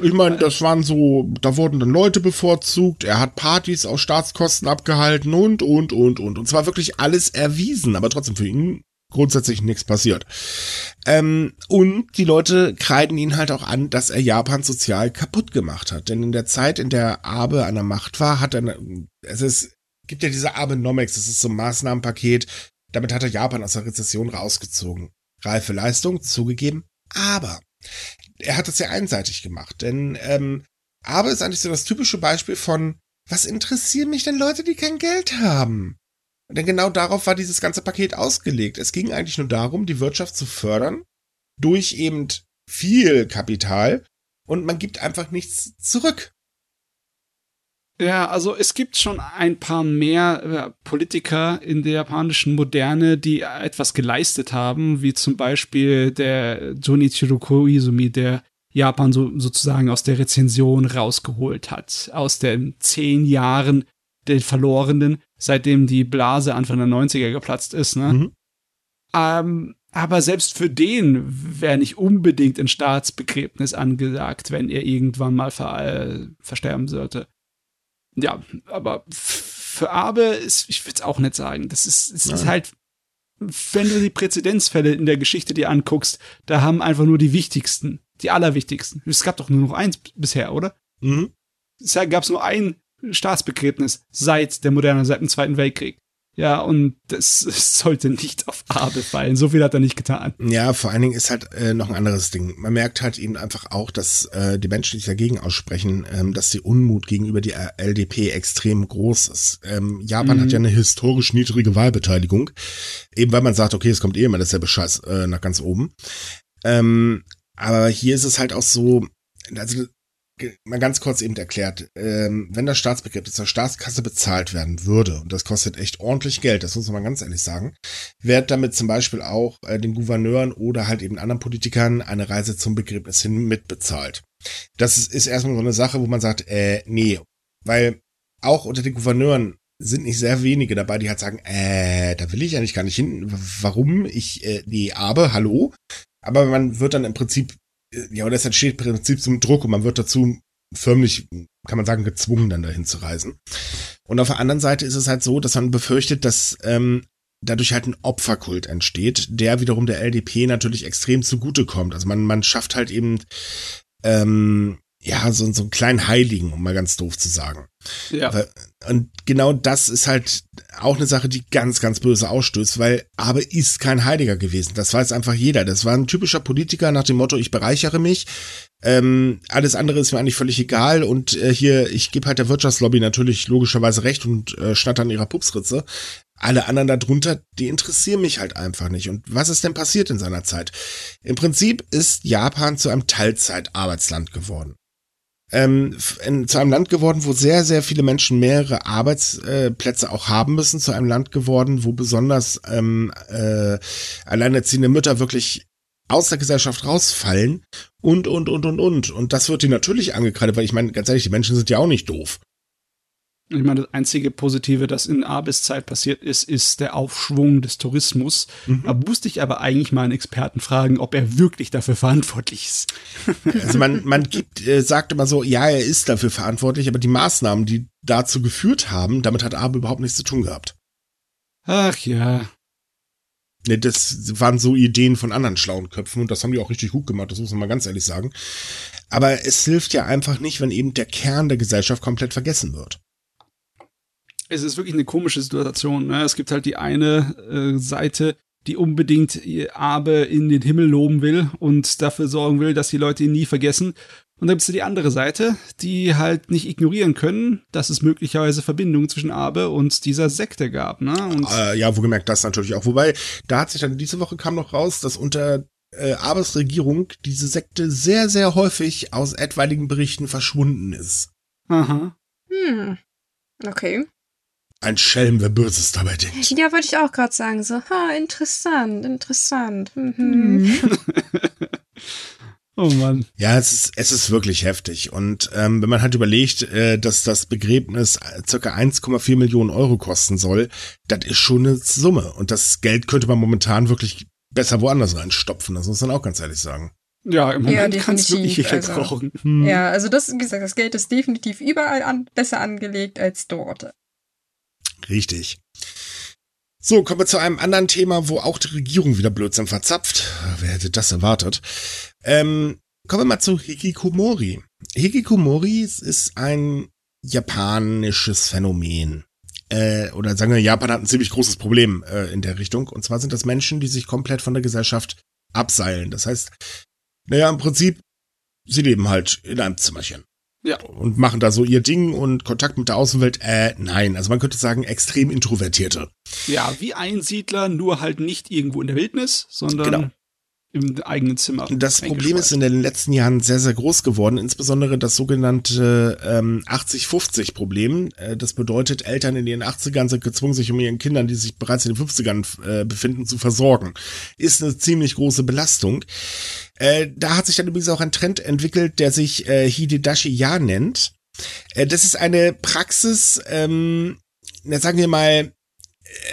Ich meine, das waren so, da wurden dann Leute bevorzugt, er hat Partys aus Staatskosten abgehalten und, und, und, und. Und zwar wirklich alles erwiesen, aber trotzdem für ihn grundsätzlich nichts passiert. Ähm, und die Leute kreiden ihn halt auch an, dass er Japan sozial kaputt gemacht hat. Denn in der Zeit, in der Abe an der Macht war, hat er, es ist, gibt ja diese Abenomics, das ist so ein Maßnahmenpaket, damit hat er Japan aus der Rezession rausgezogen. Reife Leistung, zugegeben, aber er hat es ja einseitig gemacht, denn ähm, aber ist eigentlich so das typische Beispiel von, was interessieren mich denn Leute, die kein Geld haben? Denn genau darauf war dieses ganze Paket ausgelegt. Es ging eigentlich nur darum, die Wirtschaft zu fördern durch eben viel Kapital und man gibt einfach nichts zurück. Ja, also es gibt schon ein paar mehr äh, Politiker in der japanischen Moderne, die etwas geleistet haben, wie zum Beispiel der Junichiro Koizumi, der Japan so, sozusagen aus der Rezension rausgeholt hat, aus den zehn Jahren den Verlorenen, seitdem die Blase Anfang der 90er geplatzt ist. Ne? Mhm. Ähm, aber selbst für den wäre nicht unbedingt ein Staatsbegräbnis angesagt, wenn er irgendwann mal ver äh, versterben sollte ja, aber für Abe ist, ich würde es auch nicht sagen. Das ist, es ist halt, wenn du die Präzedenzfälle in der Geschichte dir anguckst, da haben einfach nur die wichtigsten, die allerwichtigsten. Es gab doch nur noch eins bisher, oder? Mhm. Es gab es nur ein Staatsbegräbnis seit der Moderne, seit dem Zweiten Weltkrieg. Ja, und das, <laughs> sollte nicht auf Abe fallen. So viel hat er nicht getan. Ja, vor allen Dingen ist halt äh, noch ein anderes Ding. Man merkt halt eben einfach auch, dass äh, die Menschen, die sich dagegen aussprechen, ähm, dass die Unmut gegenüber der LDP extrem groß ist. Ähm, Japan mhm. hat ja eine historisch niedrige Wahlbeteiligung. Eben weil man sagt, okay, es kommt eh immer dasselbe Scheiß äh, nach ganz oben. Ähm, aber hier ist es halt auch so, also mal ganz kurz eben erklärt, ähm, wenn das Staatsbegräbnis zur Staatskasse bezahlt werden würde, und das kostet echt ordentlich Geld, das muss man ganz ehrlich sagen, wird damit zum Beispiel auch äh, den Gouverneuren oder halt eben anderen Politikern eine Reise zum Begräbnis hin mitbezahlt. Das ist, ist erstmal so eine Sache, wo man sagt, äh, nee, weil auch unter den Gouverneuren sind nicht sehr wenige dabei, die halt sagen, äh, da will ich eigentlich gar nicht hin. Warum? Ich, äh, nee, aber, hallo. Aber man wird dann im Prinzip ja, oder es entsteht im Prinzip zum Druck und man wird dazu förmlich, kann man sagen, gezwungen, dann dahin zu reisen. Und auf der anderen Seite ist es halt so, dass man befürchtet, dass ähm, dadurch halt ein Opferkult entsteht, der wiederum der LDP natürlich extrem zugutekommt. Also man, man schafft halt eben ähm, ja, so, so einen kleinen Heiligen, um mal ganz doof zu sagen. Ja. Und genau das ist halt auch eine Sache, die ganz, ganz böse ausstößt, weil Abe ist kein Heiliger gewesen. Das weiß einfach jeder. Das war ein typischer Politiker nach dem Motto, ich bereichere mich. Ähm, alles andere ist mir eigentlich völlig egal und äh, hier, ich gebe halt der Wirtschaftslobby natürlich logischerweise recht und äh, schnatter an ihrer Pupsritze. Alle anderen darunter, die interessieren mich halt einfach nicht. Und was ist denn passiert in seiner Zeit? Im Prinzip ist Japan zu einem Teilzeitarbeitsland geworden ähm, in, zu einem Land geworden, wo sehr, sehr viele Menschen mehrere Arbeitsplätze auch haben müssen, zu einem Land geworden, wo besonders ähm, äh, alleinerziehende Mütter wirklich aus der Gesellschaft rausfallen und, und, und, und, und. Und das wird ihnen natürlich angekreidet, weil ich meine, ganz ehrlich, die Menschen sind ja auch nicht doof. Ich meine, das einzige Positive, das in Abis-Zeit passiert ist, ist der Aufschwung des Tourismus. Mhm. Da musste ich aber eigentlich mal einen Experten fragen, ob er wirklich dafür verantwortlich ist. <laughs> Also man, man gibt, äh, sagt immer so, ja, er ist dafür verantwortlich, aber die Maßnahmen, die dazu geführt haben, damit hat Abe überhaupt nichts zu tun gehabt. Ach ja. Ne, das waren so Ideen von anderen schlauen Köpfen und das haben die auch richtig gut gemacht, das muss man mal ganz ehrlich sagen. Aber es hilft ja einfach nicht, wenn eben der Kern der Gesellschaft komplett vergessen wird. Es ist wirklich eine komische Situation. Ne? Es gibt halt die eine äh, Seite, die unbedingt Abe in den Himmel loben will und dafür sorgen will, dass die Leute ihn nie vergessen. Und dann gibt es die andere Seite, die halt nicht ignorieren können, dass es möglicherweise Verbindungen zwischen Abe und dieser Sekte gab. Ne? Und äh, ja, wo gemerkt das natürlich auch. Wobei, da hat sich dann diese Woche kam noch raus, dass unter äh, Abes Regierung diese Sekte sehr, sehr häufig aus etwaigen Berichten verschwunden ist. Aha. Hm. Okay. Ein Schelm, wer Böses dabei denkt. Ja, wollte ich auch gerade sagen. So, ha, interessant, interessant. Mhm. <laughs> Oh Mann. Ja, es ist, es ist wirklich heftig. Und ähm, wenn man halt überlegt, äh, dass das Begräbnis circa 1,4 Millionen Euro kosten soll, das ist schon eine Summe. Und das Geld könnte man momentan wirklich besser woanders reinstopfen. Das muss man auch ganz ehrlich sagen. Ja, im Moment ja, kannst du wirklich also, brauchen. Hm. Ja, also das, wie gesagt, das Geld ist definitiv überall an, besser angelegt als dort. Richtig. So, kommen wir zu einem anderen Thema, wo auch die Regierung wieder Blödsinn verzapft. Wer hätte das erwartet? Ähm, kommen wir mal zu Hikikomori. Hikikomori ist ein japanisches Phänomen. Äh, oder sagen wir, Japan hat ein ziemlich großes Problem äh, in der Richtung. Und zwar sind das Menschen, die sich komplett von der Gesellschaft abseilen. Das heißt, naja, im Prinzip, sie leben halt in einem Zimmerchen. Ja. Und machen da so ihr Ding und Kontakt mit der Außenwelt, äh, nein. Also man könnte sagen, extrem Introvertierte. Ja, wie Einsiedler, nur halt nicht irgendwo in der Wildnis, sondern genau im eigenen Zimmer. Das Problem ist in den letzten Jahren sehr, sehr groß geworden, insbesondere das sogenannte ähm, 80-50-Problem. Äh, das bedeutet, Eltern in ihren 80ern sind gezwungen, sich um ihren Kindern, die sich bereits in den 50ern äh, befinden, zu versorgen. Ist eine ziemlich große Belastung. Äh, da hat sich dann übrigens auch ein Trend entwickelt, der sich äh, Hidedashi Ya nennt. Äh, das ist eine Praxis, ähm, sagen wir mal,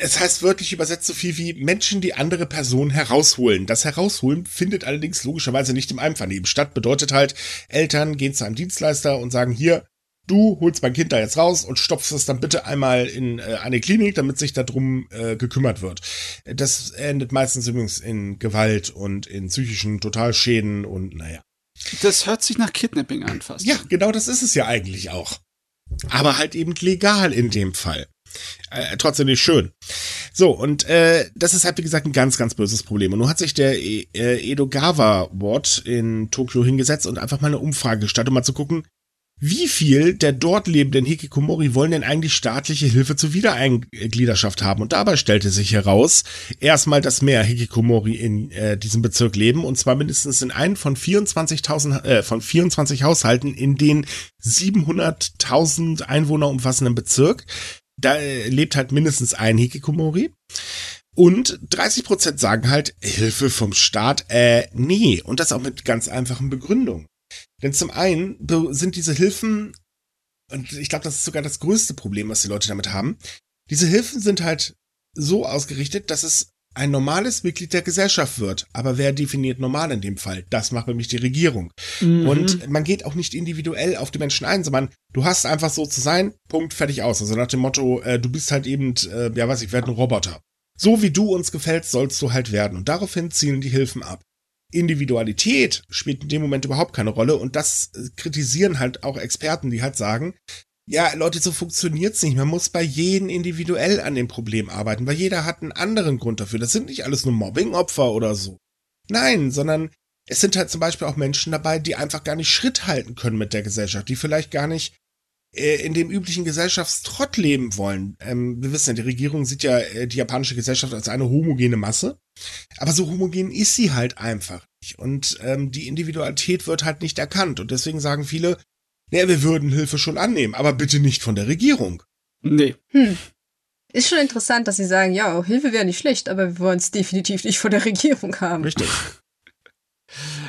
es heißt wörtlich übersetzt so viel wie Menschen, die andere Personen herausholen. Das Herausholen findet allerdings logischerweise nicht im Einvernehmen statt. Bedeutet halt, Eltern gehen zu einem Dienstleister und sagen, hier, du holst mein Kind da jetzt raus und stopfst es dann bitte einmal in äh, eine Klinik, damit sich darum äh, gekümmert wird. Das endet meistens übrigens in Gewalt und in psychischen Totalschäden und naja. Das hört sich nach Kidnapping an fast. Ja, genau das ist es ja eigentlich auch. Aber halt eben legal in dem Fall. Äh, trotzdem nicht schön. So, und äh, das ist halt, wie gesagt, ein ganz, ganz böses Problem. Und nun hat sich der äh, Edogawa Ward in Tokio hingesetzt und einfach mal eine Umfrage gestartet, um mal zu gucken, wie viel der dort lebenden Hikikomori wollen denn eigentlich staatliche Hilfe zur Wiedereingliederschaft haben? Und dabei stellte sich heraus, erstmal, dass mehr Hikikomori in äh, diesem Bezirk leben, und zwar mindestens in einem von 24.000, äh, von 24 Haushalten in den 700.000 Einwohner umfassenden Bezirk da äh, lebt halt mindestens ein Hikikomori. Und 30 Prozent sagen halt, Hilfe vom Staat, äh, nee. Und das auch mit ganz einfachen Begründungen. Denn zum einen sind diese Hilfen, und ich glaube, das ist sogar das größte Problem, was die Leute damit haben, diese Hilfen sind halt so ausgerichtet, dass es ein normales Mitglied der Gesellschaft wird. Aber wer definiert normal in dem Fall? Das macht nämlich die Regierung. Mhm. Und man geht auch nicht individuell auf die Menschen ein, sondern du hast einfach so zu sein, Punkt, fertig aus. Also nach dem Motto, äh, du bist halt eben, äh, ja weiß ich, werde ein Roboter. So wie du uns gefällst, sollst du halt werden. Und daraufhin zielen die Hilfen ab. Individualität spielt in dem Moment überhaupt keine Rolle und das äh, kritisieren halt auch Experten, die halt sagen, ja, Leute, so funktioniert's nicht. Man muss bei jedem individuell an dem Problem arbeiten, weil jeder hat einen anderen Grund dafür. Das sind nicht alles nur Mobbingopfer oder so. Nein, sondern es sind halt zum Beispiel auch Menschen dabei, die einfach gar nicht Schritt halten können mit der Gesellschaft, die vielleicht gar nicht äh, in dem üblichen Gesellschaftstrott leben wollen. Ähm, wir wissen ja, die Regierung sieht ja äh, die japanische Gesellschaft als eine homogene Masse, aber so homogen ist sie halt einfach nicht. Und ähm, die Individualität wird halt nicht erkannt. Und deswegen sagen viele, naja, wir würden Hilfe schon annehmen, aber bitte nicht von der Regierung. Nee. Hm. Ist schon interessant, dass sie sagen, ja, Hilfe wäre nicht schlecht, aber wir wollen es definitiv nicht von der Regierung haben. Richtig.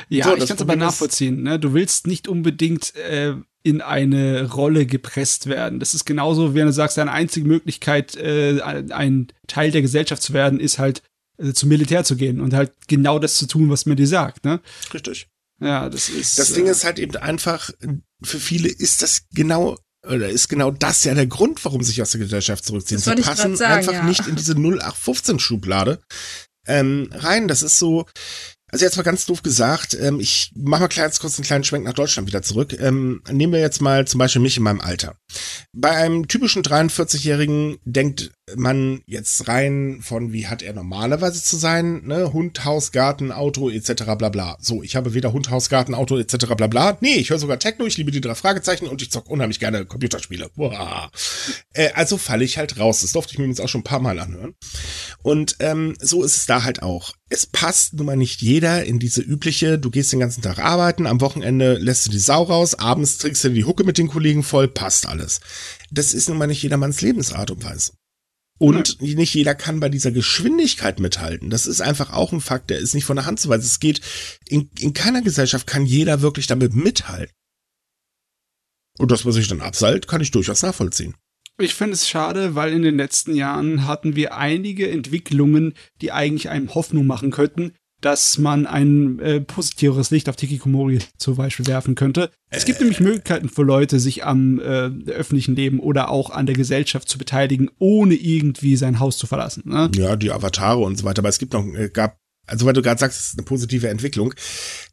ja, so, ich kann es aber nachvollziehen. Ne? Du willst nicht unbedingt äh, in eine Rolle gepresst werden. Das ist genauso, wenn du sagst, deine einzige Möglichkeit, äh, ein Teil der Gesellschaft zu werden, ist halt äh, zum Militär zu gehen und halt genau das zu tun, was man dir sagt. Ne? Richtig. Ja, das ist. Das Ding äh, ist halt eben einfach, für viele ist das genau oder ist genau das ja der Grund, warum sich aus der Gesellschaft zurückziehen. Sie passen sagen, einfach ja. nicht in diese 0815 Schublade. ähm, rein. Das ist so, also jetzt mal ganz doof gesagt, ähm, ich mache mal kleines, kurz einen kleinen Schwenk nach Deutschland wieder zurück. Ähm, nehmen wir jetzt mal zum Beispiel mich in meinem Alter. Bei einem typischen 43-Jährigen denkt man jetzt rein von, wie hat er normalerweise zu sein, ne? Hund, Haus, Garten, Auto etc. bla bla. So, ich habe weder Hund, Haus, Garten, Auto etc. bla bla. Nee, ich höre sogar Techno, ich liebe die drei Fragezeichen und ich zock unheimlich gerne Computerspiele. Boah. Äh, also falle ich halt raus. Das durfte ich mir jetzt auch schon ein paar Mal anhören. Und ähm, so ist es da halt auch. Es passt nun mal nicht jeder in diese übliche, du gehst den ganzen Tag arbeiten, am Wochenende lässt du die Sau raus, abends trinkst du die Hucke mit den Kollegen voll, passt alles. Das ist nun mal nicht jedermanns Lebensart und Weise. Und ja. nicht jeder kann bei dieser Geschwindigkeit mithalten. Das ist einfach auch ein Fakt, der ist nicht von der Hand zu weisen. Es geht, in, in keiner Gesellschaft kann jeder wirklich damit mithalten. Und dass man sich dann abseilt, kann ich durchaus nachvollziehen. Ich finde es schade, weil in den letzten Jahren hatten wir einige Entwicklungen, die eigentlich einem Hoffnung machen könnten, dass man ein äh, positiveres Licht auf Tikikomori zum Beispiel werfen könnte. Es gibt äh. nämlich Möglichkeiten für Leute, sich am äh, öffentlichen Leben oder auch an der Gesellschaft zu beteiligen, ohne irgendwie sein Haus zu verlassen. Ne? Ja, die Avatare und so weiter. Aber es gibt noch, äh, gab also weil du gerade sagst, es ist eine positive Entwicklung,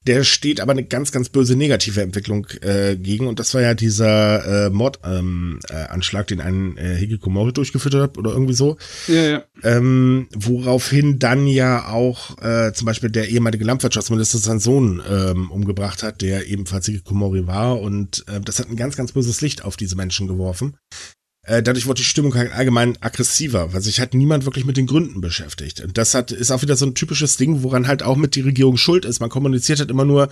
der steht aber eine ganz, ganz böse negative Entwicklung äh, gegen. Und das war ja dieser äh, Mordanschlag, ähm, äh, den ein äh, Hikikomori durchgeführt hat oder irgendwie so. Ja, ja. Ähm, woraufhin dann ja auch äh, zum Beispiel der ehemalige Landwirtschaftsminister seinen Sohn ähm, umgebracht hat, der ebenfalls Hikikomori war. Und äh, das hat ein ganz, ganz böses Licht auf diese Menschen geworfen. Äh, dadurch wurde die Stimmung halt allgemein aggressiver, weil sich halt niemand wirklich mit den Gründen beschäftigt. Und das hat, ist auch wieder so ein typisches Ding, woran halt auch mit die Regierung schuld ist. Man kommuniziert halt immer nur,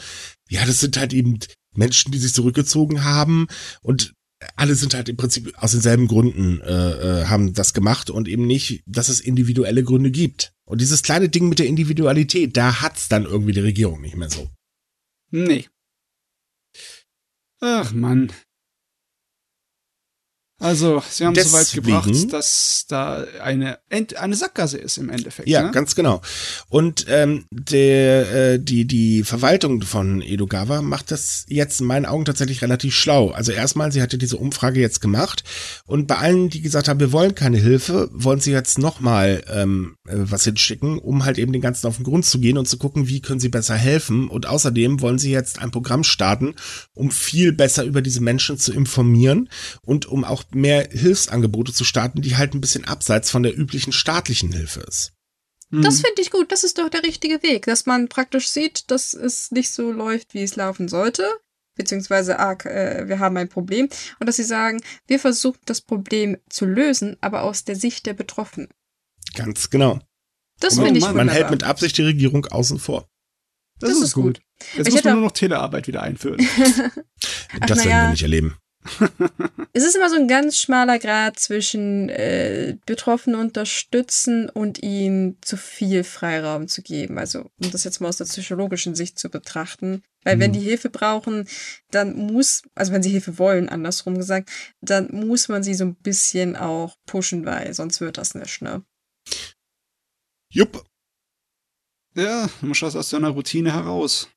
ja, das sind halt eben Menschen, die sich zurückgezogen haben und alle sind halt im Prinzip aus denselben Gründen äh, äh, haben das gemacht und eben nicht, dass es individuelle Gründe gibt. Und dieses kleine Ding mit der Individualität, da hat's dann irgendwie die Regierung nicht mehr so. Nee. Ach Mann. Also, sie haben Deswegen, so weit gebracht, dass da eine, eine Sackgasse ist im Endeffekt. Ja, ne? ganz genau. Und ähm, der, äh, die, die Verwaltung von Edogawa macht das jetzt in meinen Augen tatsächlich relativ schlau. Also erstmal, sie hatte diese Umfrage jetzt gemacht und bei allen, die gesagt haben, wir wollen keine Hilfe, wollen sie jetzt nochmal ähm, äh, was hinschicken, um halt eben den ganzen auf den Grund zu gehen und zu gucken, wie können sie besser helfen. Und außerdem wollen sie jetzt ein Programm starten, um viel besser über diese Menschen zu informieren und um auch mehr Hilfsangebote zu starten, die halt ein bisschen abseits von der üblichen staatlichen Hilfe ist. Das mhm. finde ich gut. Das ist doch der richtige Weg, dass man praktisch sieht, dass es nicht so läuft, wie es laufen sollte. Beziehungsweise, ah, äh, wir haben ein Problem. Und dass sie sagen, wir versuchen das Problem zu lösen, aber aus der Sicht der Betroffenen. Ganz genau. Das finde ich Man hält mit Absicht die Regierung außen vor. Das, das ist, ist gut. gut. Jetzt ich muss man nur noch Telearbeit wieder einführen. <laughs> das werden wir nicht erleben. Es ist immer so ein ganz schmaler Grad zwischen äh, Betroffenen unterstützen und ihnen zu viel Freiraum zu geben. Also, um das jetzt mal aus der psychologischen Sicht zu betrachten. Weil mhm. wenn die Hilfe brauchen, dann muss, also wenn sie Hilfe wollen, andersrum gesagt, dann muss man sie so ein bisschen auch pushen, weil sonst wird das nicht, ne? Jupp. Ja, du musst das aus deiner Routine heraus.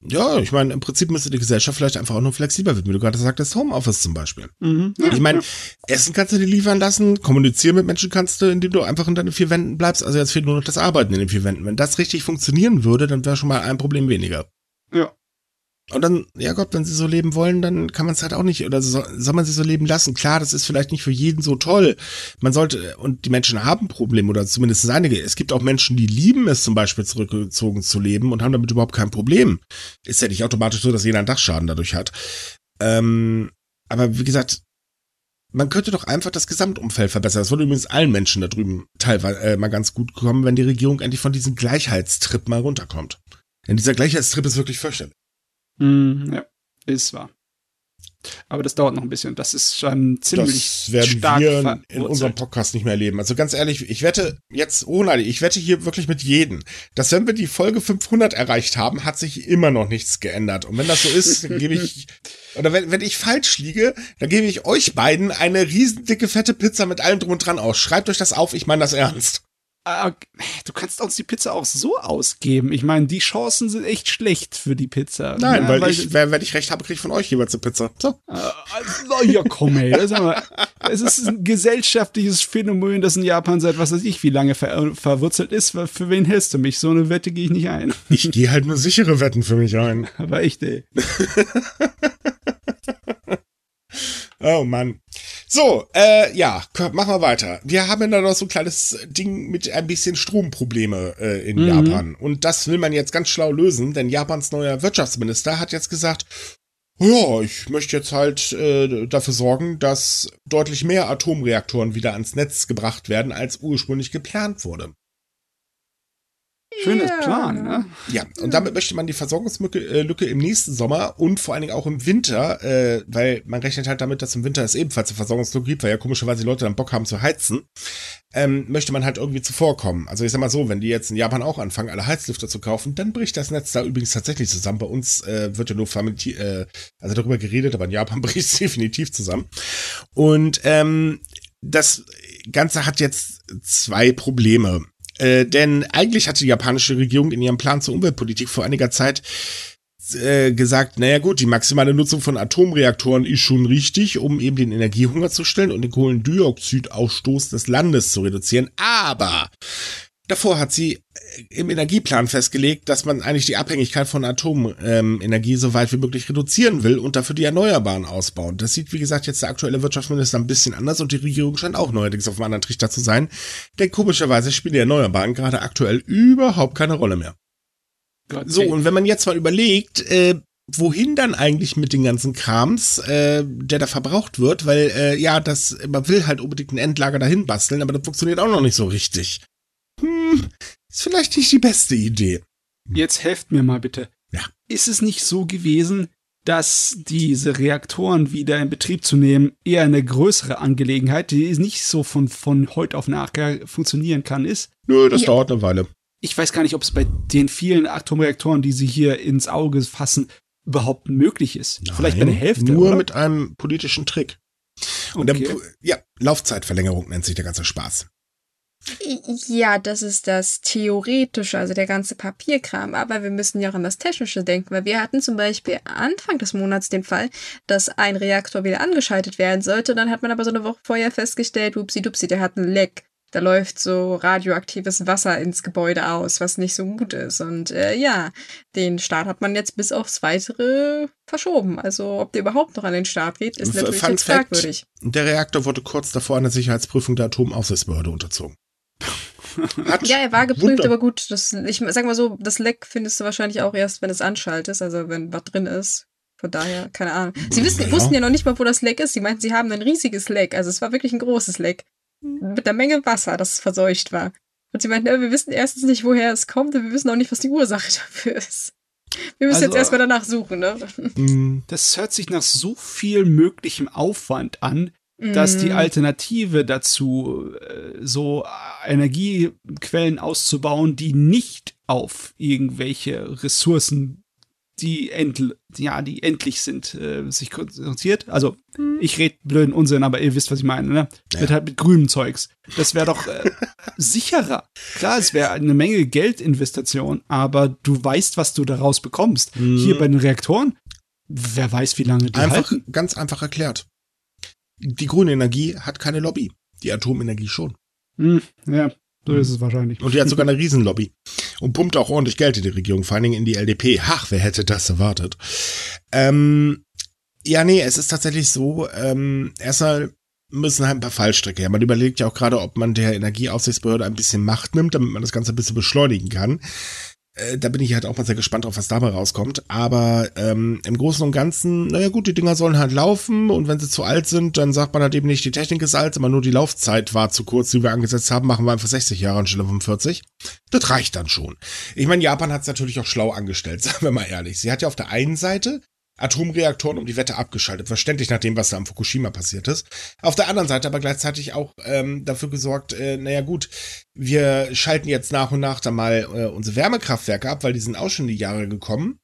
Ja, ich meine, im Prinzip müsste die Gesellschaft vielleicht einfach auch nur flexibler werden, wie du gerade sagtest, Homeoffice zum Beispiel. Mhm, ich meine. Essen kannst du dir liefern lassen, kommunizieren mit Menschen kannst du, indem du einfach in deinen vier Wänden bleibst. Also jetzt fehlt nur noch das Arbeiten in den vier Wänden. Wenn das richtig funktionieren würde, dann wäre schon mal ein Problem weniger. Ja. Und dann, ja Gott, wenn sie so leben wollen, dann kann man es halt auch nicht, oder so, soll man sie so leben lassen. Klar, das ist vielleicht nicht für jeden so toll. Man sollte, und die Menschen haben Probleme, oder zumindest einige. Es gibt auch Menschen, die lieben es zum Beispiel zurückgezogen zu leben und haben damit überhaupt kein Problem. Ist ja nicht automatisch so, dass jeder einen Dachschaden dadurch hat. Ähm, aber wie gesagt, man könnte doch einfach das Gesamtumfeld verbessern. Das würde übrigens allen Menschen da drüben teilweise äh, mal ganz gut kommen, wenn die Regierung endlich von diesem Gleichheitstrip mal runterkommt. Denn dieser Gleichheitstrip ist wirklich fürchterlich. Mm, ja, ist wahr. Aber das dauert noch ein bisschen. Das ist schon ziemlich Das werden stark wir in unserem Podcast nicht mehr erleben. Also ganz ehrlich, ich wette jetzt, oh nein, ich wette hier wirklich mit jedem, dass wenn wir die Folge 500 erreicht haben, hat sich immer noch nichts geändert. Und wenn das so ist, dann gebe ich, <laughs> oder wenn, wenn ich falsch liege, dann gebe ich euch beiden eine riesendicke, fette Pizza mit allem drum und dran aus. Schreibt euch das auf, ich meine das ernst. Äh, du kannst uns die Pizza auch so ausgeben. Ich meine, die Chancen sind echt schlecht für die Pizza. Nein, ja, weil, weil, ich, wenn ich recht habe, kriege ich von euch jeweils eine Pizza. So. Äh, also, ja, komm, ey. Das ist mal, es ist ein gesellschaftliches Phänomen, das in Japan seit was weiß ich wie lange ver verwurzelt ist. Für wen hältst du mich? So eine Wette gehe ich nicht ein. <laughs> Ich gehe halt nur sichere Wetten für mich ein. Aber echt, ey. <laughs> oh Mann. So, äh, ja, machen wir weiter. Wir haben ja noch so ein kleines Ding mit ein bisschen Stromprobleme äh, in mhm. Japan. Und das will man jetzt ganz schlau lösen, denn Japans neuer Wirtschaftsminister hat jetzt gesagt, ja, ich möchte jetzt halt äh, dafür sorgen, dass deutlich mehr Atomreaktoren wieder ans Netz gebracht werden, als ursprünglich geplant wurde. Schönes yeah. Plan, ne? Ja, und damit möchte man die Versorgungslücke äh, Lücke im nächsten Sommer und vor allen Dingen auch im Winter, äh, weil man rechnet halt damit, dass im Winter es ebenfalls eine Versorgungslücke gibt, weil ja komischerweise die Leute dann Bock haben zu heizen, ähm, möchte man halt irgendwie zuvorkommen. Also ich sag mal so, wenn die jetzt in Japan auch anfangen, alle Heizlüfter zu kaufen, dann bricht das Netz da übrigens tatsächlich zusammen. Bei uns äh, wird ja nur äh, also darüber geredet, aber in Japan <laughs> bricht es definitiv zusammen. Und ähm, das Ganze hat jetzt zwei Probleme. Äh, denn eigentlich hatte die japanische Regierung in ihrem Plan zur Umweltpolitik vor einiger Zeit äh, gesagt, naja gut, die maximale Nutzung von Atomreaktoren ist schon richtig, um eben den Energiehunger zu stellen und den Kohlendioxidausstoß des Landes zu reduzieren. Aber Davor hat sie äh, im Energieplan festgelegt, dass man eigentlich die Abhängigkeit von Atomenergie so weit wie möglich reduzieren will und dafür die Erneuerbaren ausbauen. Das sieht, wie gesagt, jetzt der aktuelle Wirtschaftsminister ein bisschen anders und die Regierung scheint auch neuerdings auf einem anderen Trichter zu sein. Denn komischerweise spielen die Erneuerbaren gerade aktuell überhaupt keine Rolle mehr. Gott, so, und wenn man jetzt mal überlegt, äh, wohin dann eigentlich mit den ganzen Krams, äh, der da verbraucht wird, weil äh, ja, das man will halt unbedingt ein Endlager dahin basteln, aber das funktioniert auch noch nicht so richtig hm, ist vielleicht nicht die beste Idee. Jetzt helft mir mal bitte. Ja. Ist es nicht so gewesen, dass diese Reaktoren wieder in Betrieb zu nehmen eher eine größere Angelegenheit, die nicht so von, von heute auf nachher funktionieren kann, ist? Nö, das ja. dauert eine Weile. Ich weiß gar nicht, ob es bei den vielen Atomreaktoren, die sie hier ins Auge fassen, überhaupt möglich ist. Nein, Vielleicht bei der Hälfte. Nur oder? mit einem politischen Trick. Und okay. dann, ja, Laufzeitverlängerung nennt sich der ganze Spaß. Ja, das ist das Theoretische, also der ganze Papierkram. Aber wir müssen ja auch an das Technische denken, weil wir hatten zum Beispiel Anfang des Monats den Fall, dass ein Reaktor wieder angeschaltet werden sollte. Dann hat man aber so eine Woche vorher festgestellt, upsi dupsi, der hat ein Leck. Da läuft so radioaktives Wasser ins Gebäude aus, was nicht so gut ist. Und äh, ja, den Start hat man jetzt bis aufs Weitere verschoben. Also ob der überhaupt noch an den Start geht, ist natürlich Fun jetzt fragwürdig. der Reaktor wurde kurz davor der Sicherheitsprüfung der Atomaufsichtsbehörde unterzogen. Ja, er war geprüft, Wunder. aber gut, das, ich sag mal so, das Leck findest du wahrscheinlich auch erst, wenn es anschaltest, also wenn was drin ist. Von daher, keine Ahnung. Sie wissen, ja. wussten ja noch nicht mal, wo das Leck ist. Sie meinten, sie haben ein riesiges Leck. Also es war wirklich ein großes Leck. Mit einer Menge Wasser, das verseucht war. Und sie meinten, wir wissen erstens nicht, woher es kommt und wir wissen auch nicht, was die Ursache <laughs> dafür ist. Wir müssen also, jetzt erstmal danach suchen, ne? Mm, das hört sich nach so viel möglichem Aufwand an, dass die mhm. Alternative dazu, äh, so Energiequellen auszubauen, die nicht auf irgendwelche Ressourcen, die end, ja, die endlich sind, äh, sich konzentriert. Also, mhm. ich rede blöden Unsinn, aber ihr wisst, was ich meine, ne? Ja. Mit halt mit grünem Zeugs. Das wäre doch äh, <laughs> sicherer. Klar, es wäre eine Menge Geldinvestition, aber du weißt, was du daraus bekommst. Mhm. Hier bei den Reaktoren, wer weiß, wie lange die einfach, halten. Ganz einfach erklärt die grüne Energie hat keine Lobby. Die Atomenergie schon. Hm, ja, so ist es wahrscheinlich. Und die hat sogar eine <laughs> Riesenlobby. Und pumpt auch ordentlich Geld in die Regierung, vor allen Dingen in die LDP. Ach, wer hätte das erwartet? Ähm, ja, nee, es ist tatsächlich so, ähm, erstmal müssen halt ein paar Fallstricke her. Man überlegt ja auch gerade, ob man der Energieaufsichtsbehörde ein bisschen Macht nimmt, damit man das Ganze ein bisschen beschleunigen kann. Äh, da bin ich halt auch mal sehr gespannt drauf, was dabei rauskommt. Aber ähm, im Großen und Ganzen, naja gut, die Dinger sollen halt laufen und wenn sie zu alt sind, dann sagt man halt eben nicht, die Technik ist alt, aber nur die Laufzeit war zu kurz, die wir angesetzt haben, machen wir einfach 60 Jahre anstelle von 40. Das reicht dann schon. Ich meine, Japan hat es natürlich auch schlau angestellt, <laughs> sagen wir mal ehrlich. Sie hat ja auf der einen Seite Atomreaktoren um die Wette abgeschaltet. Verständlich nach dem, was da am Fukushima passiert ist. Auf der anderen Seite aber gleichzeitig auch ähm, dafür gesorgt, äh, naja gut, wir schalten jetzt nach und nach da mal äh, unsere Wärmekraftwerke ab, weil die sind auch schon in die Jahre gekommen.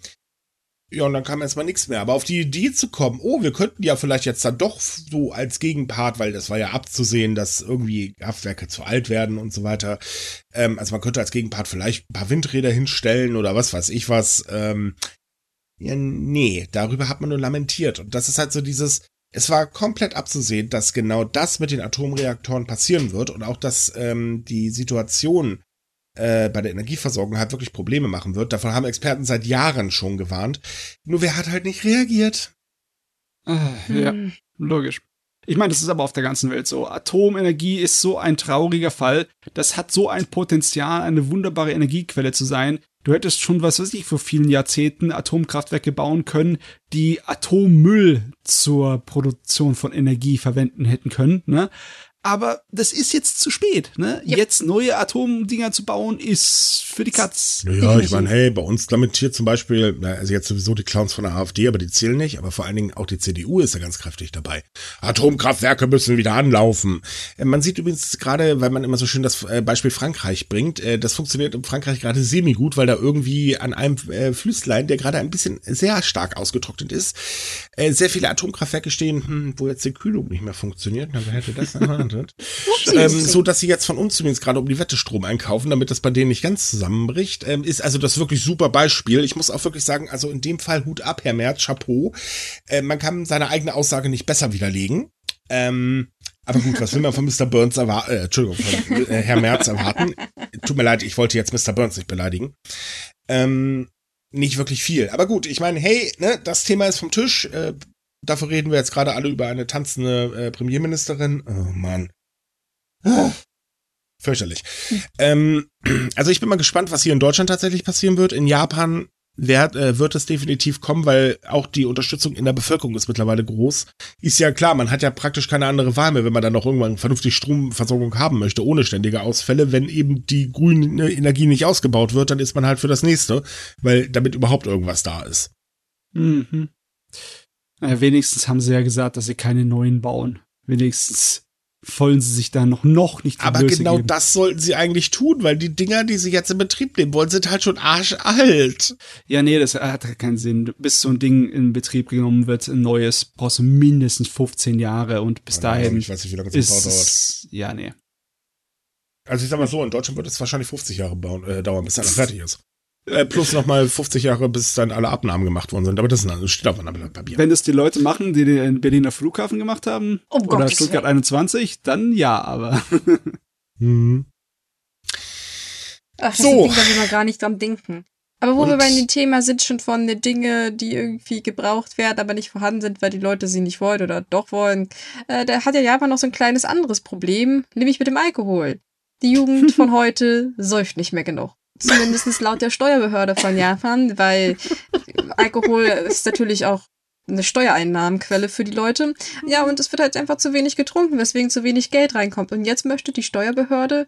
Ja, und dann kam erstmal nichts mehr. Aber auf die Idee zu kommen, oh, wir könnten ja vielleicht jetzt dann doch so als Gegenpart, weil das war ja abzusehen, dass irgendwie Kraftwerke zu alt werden und so weiter. Ähm, also man könnte als Gegenpart vielleicht ein paar Windräder hinstellen oder was weiß ich was. Ähm, ja, nee, darüber hat man nur lamentiert. Und das ist halt so dieses, es war komplett abzusehen, dass genau das mit den Atomreaktoren passieren wird und auch, dass ähm, die Situation äh, bei der Energieversorgung halt wirklich Probleme machen wird. Davon haben Experten seit Jahren schon gewarnt. Nur wer hat halt nicht reagiert? Ja, hm. logisch. Ich meine, das ist aber auf der ganzen Welt so. Atomenergie ist so ein trauriger Fall. Das hat so ein Potenzial, eine wunderbare Energiequelle zu sein. Du hättest schon, was weiß ich, vor vielen Jahrzehnten Atomkraftwerke bauen können, die Atommüll zur Produktion von Energie verwenden hätten können. Ne? Aber das ist jetzt zu spät. Ne? Ja. Jetzt neue Atomdinger zu bauen, ist für die Katz. Ja, ich meine, hey, bei uns lamentiert zum Beispiel, also jetzt sowieso die Clowns von der AfD, aber die zählen nicht, aber vor allen Dingen auch die CDU ist da ganz kräftig dabei. Atomkraftwerke müssen wieder anlaufen. Äh, man sieht übrigens gerade, weil man immer so schön das äh, Beispiel Frankreich bringt, äh, das funktioniert in Frankreich gerade semi-gut, weil da irgendwie an einem Flüsslein, der gerade ein bisschen sehr stark ausgetrocknet ist, sehr viele Atomkraftwerke stehen, hm, wo jetzt die Kühlung nicht mehr funktioniert. Na, wer hätte das <laughs> denn wird. ähm, so dass sie jetzt von uns zumindest gerade um die Wette Strom einkaufen, damit das bei denen nicht ganz zusammenbricht. Ähm, ist also das wirklich super Beispiel. Ich muss auch wirklich sagen, also in dem Fall Hut ab, Herr Merz, Chapeau. Äh, man kann seine eigene Aussage nicht besser widerlegen. Ähm, aber gut, was will man von Mr. Burns erwarten? Äh, Entschuldigung, von äh, Herr Merz erwarten? Tut mir leid, ich wollte jetzt Mr. Burns nicht beleidigen. Ähm, nicht wirklich viel. Aber gut, ich meine, hey, ne, das Thema ist vom Tisch. Äh, Dafür reden wir jetzt gerade alle über eine tanzende äh, Premierministerin. Oh Mann. Fürchterlich. Hm. Ähm, also ich bin mal gespannt, was hier in Deutschland tatsächlich passieren wird. In Japan wird, äh, wird es definitiv kommen, weil auch die Unterstützung in der Bevölkerung ist mittlerweile groß. Ist ja klar, man hat ja praktisch keine andere Wahl mehr, wenn man dann noch irgendwann vernünftig Stromversorgung haben möchte, ohne ständige Ausfälle. Wenn eben die grüne Energie nicht ausgebaut wird, dann ist man halt für das nächste, weil damit überhaupt irgendwas da ist. Mhm. Naja, wenigstens haben sie ja gesagt, dass sie keine neuen bauen. Wenigstens wollen sie sich da noch, noch nicht die Aber Blöße genau geben. das sollten sie eigentlich tun, weil die Dinger, die sie jetzt in Betrieb nehmen wollen, sind halt schon arschalt. Ja, nee, das hat keinen Sinn. Bis so ein Ding in Betrieb genommen wird, ein neues, brauchst du mindestens 15 Jahre und bis ja, dahin. Ich weiß nicht, wie lange es dauert. Ja, nee. Also ich sag mal so, in Deutschland wird es wahrscheinlich 50 Jahre bauen, äh, dauern, bis einer fertig ist. Äh, plus nochmal 50 Jahre, bis dann alle Abnahmen gemacht worden sind. Aber das, das steht auf einem Blatt Papier. Wenn das die Leute machen, die den Berliner Flughafen gemacht haben, oh oder Gott, Stuttgart 21, dann ja, aber. <laughs> mhm. Ach, das so. Ding, da man gar nicht dran denken. Aber wo Und wir bei dem Thema sind, schon von den Dingen, die irgendwie gebraucht werden, aber nicht vorhanden sind, weil die Leute sie nicht wollen oder doch wollen, äh, da hat ja Japan noch so ein kleines anderes Problem, nämlich mit dem Alkohol. Die Jugend <laughs> von heute säuft nicht mehr genug. Zumindest laut der Steuerbehörde von Japan, weil Alkohol ist natürlich auch eine Steuereinnahmenquelle für die Leute. Ja, und es wird halt einfach zu wenig getrunken, weswegen zu wenig Geld reinkommt. Und jetzt möchte die Steuerbehörde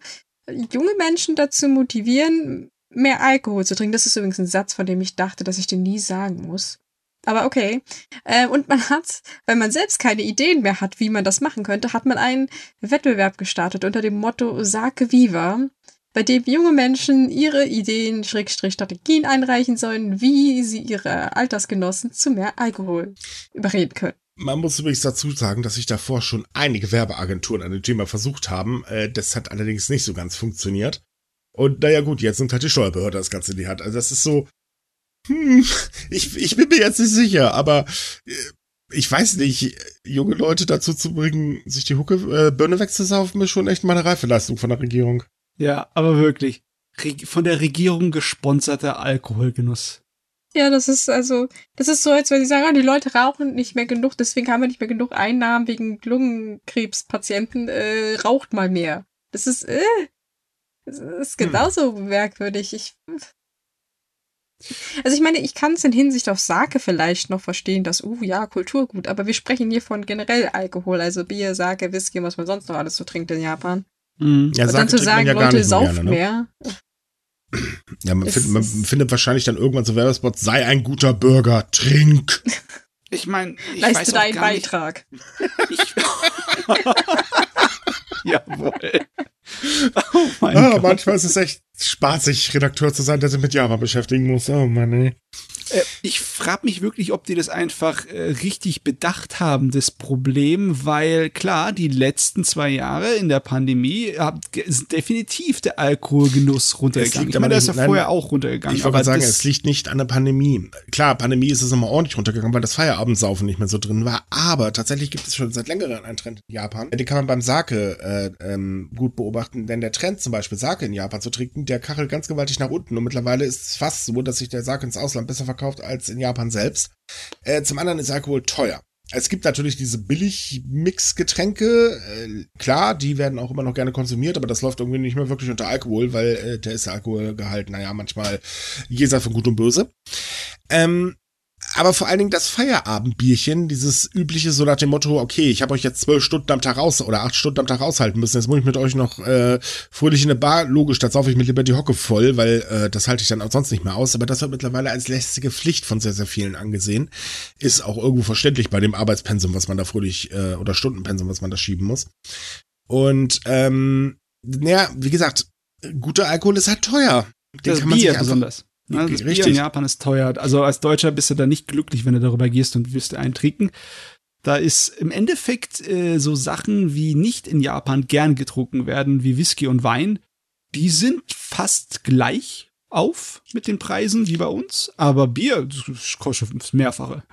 junge Menschen dazu motivieren, mehr Alkohol zu trinken. Das ist übrigens ein Satz, von dem ich dachte, dass ich den nie sagen muss. Aber okay. Äh, und man hat, weil man selbst keine Ideen mehr hat, wie man das machen könnte, hat man einen Wettbewerb gestartet unter dem Motto Sake Viva bei dem junge Menschen ihre Ideen, Schrägstrich Strategien einreichen sollen, wie sie ihre Altersgenossen zu mehr Alkohol überreden können. Man muss übrigens dazu sagen, dass sich davor schon einige Werbeagenturen an dem Thema versucht haben. Äh, das hat allerdings nicht so ganz funktioniert. Und naja gut, jetzt nimmt halt die Steuerbehörde das Ganze in die Hand. Also das ist so, hm, <laughs> ich, ich bin mir jetzt nicht sicher, aber äh, ich weiß nicht, junge Leute dazu zu bringen, sich die Hucke äh, Birne wegzusaufen, ist schon echt mal eine Reifeleistung von der Regierung. Ja, aber wirklich. Von der Regierung gesponserter Alkoholgenuss. Ja, das ist also, das ist so, als wenn sie sagen, oh, die Leute rauchen nicht mehr genug, deswegen haben wir nicht mehr genug Einnahmen wegen Lungenkrebspatienten, äh, raucht mal mehr. Das ist, äh, das ist hm. genauso hm. merkwürdig. Ich, also ich meine, ich kann es in Hinsicht auf Sake vielleicht noch verstehen, dass, uh, ja, Kulturgut, aber wir sprechen hier von generell Alkohol, also Bier, Sake, Whisky, was man sonst noch alles so trinkt in Japan. Mhm. Ja, dann zu sagen, ja Leute ne? mehr. <clears throat> Ja, man, find, man findet wahrscheinlich dann irgendwann so Werbespots, sei ein guter Bürger, trink. <laughs> Ich meine, ich Leiste weiß deinen Beitrag. Ich, <laughs> Jawohl. <laughs> Oh mein ah, Gott. Manchmal ist es echt spaßig, Redakteur zu sein, der sich mit Java beschäftigen muss. Oh Mann, ey. Äh, ich frage mich wirklich, ob die das einfach äh, richtig bedacht haben, das Problem, weil klar, die letzten zwei Jahre in der Pandemie ist definitiv der Alkoholgenuss runtergegangen. Ich meine, der ist ja vorher auch runtergegangen. Ich wollte sagen, es liegt nicht an der Pandemie. Klar, Pandemie ist es immer ordentlich runtergegangen, weil das Feierabendsaufen nicht mehr so drin war. Aber tatsächlich gibt es schon seit längerem einen Trend in Japan. Den kann man beim Sake äh, ähm, gut beobachten, denn der Trend zum Beispiel Sake in Japan zu trinken, der kachelt ganz gewaltig nach unten und mittlerweile ist es fast so, dass sich der Sake ins Ausland besser verkauft als in Japan selbst. Äh, zum anderen ist Alkohol teuer. Es gibt natürlich diese Billig-Mix-Getränke. Äh, klar, die werden auch immer noch gerne konsumiert, aber das läuft irgendwie nicht mehr wirklich unter Alkohol, weil äh, der ist Alkoholgehalt, naja, manchmal jenseits von Gut und Böse. Ähm, aber vor allen Dingen das Feierabendbierchen, dieses übliche so nach dem Motto, okay, ich habe euch jetzt zwölf Stunden am Tag raus oder acht Stunden am Tag raushalten müssen, jetzt muss ich mit euch noch äh, fröhlich in eine Bar, logisch, da saufe ich mir lieber die Hocke voll, weil äh, das halte ich dann auch sonst nicht mehr aus, aber das wird mittlerweile als lästige Pflicht von sehr, sehr vielen angesehen. Ist auch irgendwo verständlich bei dem Arbeitspensum, was man da fröhlich, äh, oder Stundenpensum, was man da schieben muss. Und ähm, naja, wie gesagt, guter Alkohol ist halt teuer. Den das kann man Bier sich besonders. Ne? Das Richtig. Bier in Japan ist teuer. Also als Deutscher bist du da nicht glücklich, wenn du darüber gehst und wirst einen trinken. Da ist im Endeffekt äh, so Sachen, wie nicht in Japan gern getrunken werden, wie Whisky und Wein, die sind fast gleich auf mit den Preisen wie bei uns, aber Bier das kostet das Mehrfache.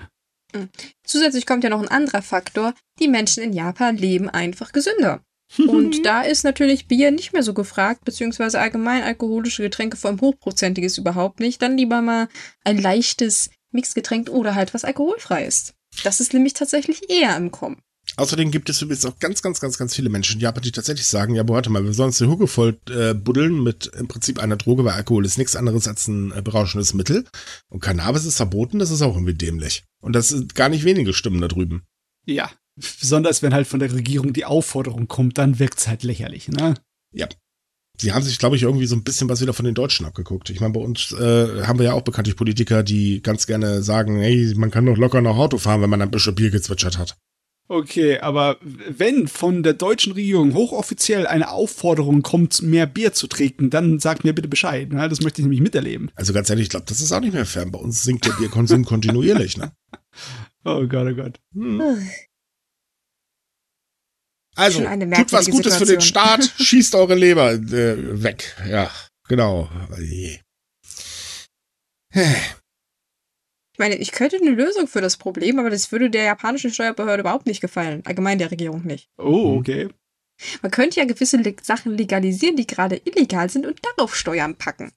Mhm. Zusätzlich kommt ja noch ein anderer Faktor. Die Menschen in Japan leben einfach gesünder. Und <laughs> da ist natürlich Bier nicht mehr so gefragt, beziehungsweise allgemein alkoholische Getränke, vor allem hochprozentiges überhaupt nicht. Dann lieber mal ein leichtes Mixgetränk oder halt was alkoholfrei ist. Das ist nämlich tatsächlich eher im Kommen. Außerdem gibt es übrigens auch ganz, ganz, ganz, ganz viele Menschen in Japan, die tatsächlich sagen, ja, warte mal, wir sollen uns die Hucke voll äh, buddeln mit im Prinzip einer Droge, weil Alkohol ist nichts anderes als ein äh, berauschendes Mittel. Und Cannabis ist verboten, das ist auch irgendwie dämlich. Und das sind gar nicht wenige Stimmen da drüben. Ja, Besonders wenn halt von der Regierung die Aufforderung kommt, dann wirkt's halt lächerlich, ne? Ja. Sie haben sich, glaube ich, irgendwie so ein bisschen was wieder von den Deutschen abgeguckt. Ich meine, bei uns äh, haben wir ja auch bekanntlich Politiker, die ganz gerne sagen, hey, man kann doch locker noch Auto fahren, wenn man ein bisschen Bier gezwitschert hat. Okay, aber wenn von der deutschen Regierung hochoffiziell eine Aufforderung kommt, mehr Bier zu trinken, dann sagt mir bitte Bescheid. Ne? Das möchte ich nämlich miterleben. Also ganz ehrlich, ich glaube, das ist auch nicht mehr fern. Bei uns sinkt der Bierkonsum kontinuierlich. Ne? <laughs> Oh Gott, oh Gott. Hm. Also, tut was Gutes Situation. für den Staat, <laughs> schießt eure Leber äh, weg. Ja, genau. Ich meine, ich könnte eine Lösung für das Problem, aber das würde der japanischen Steuerbehörde überhaupt nicht gefallen. Allgemein der Regierung nicht. Oh, mhm. okay. Man könnte ja gewisse Le Sachen legalisieren, die gerade illegal sind und darauf Steuern packen.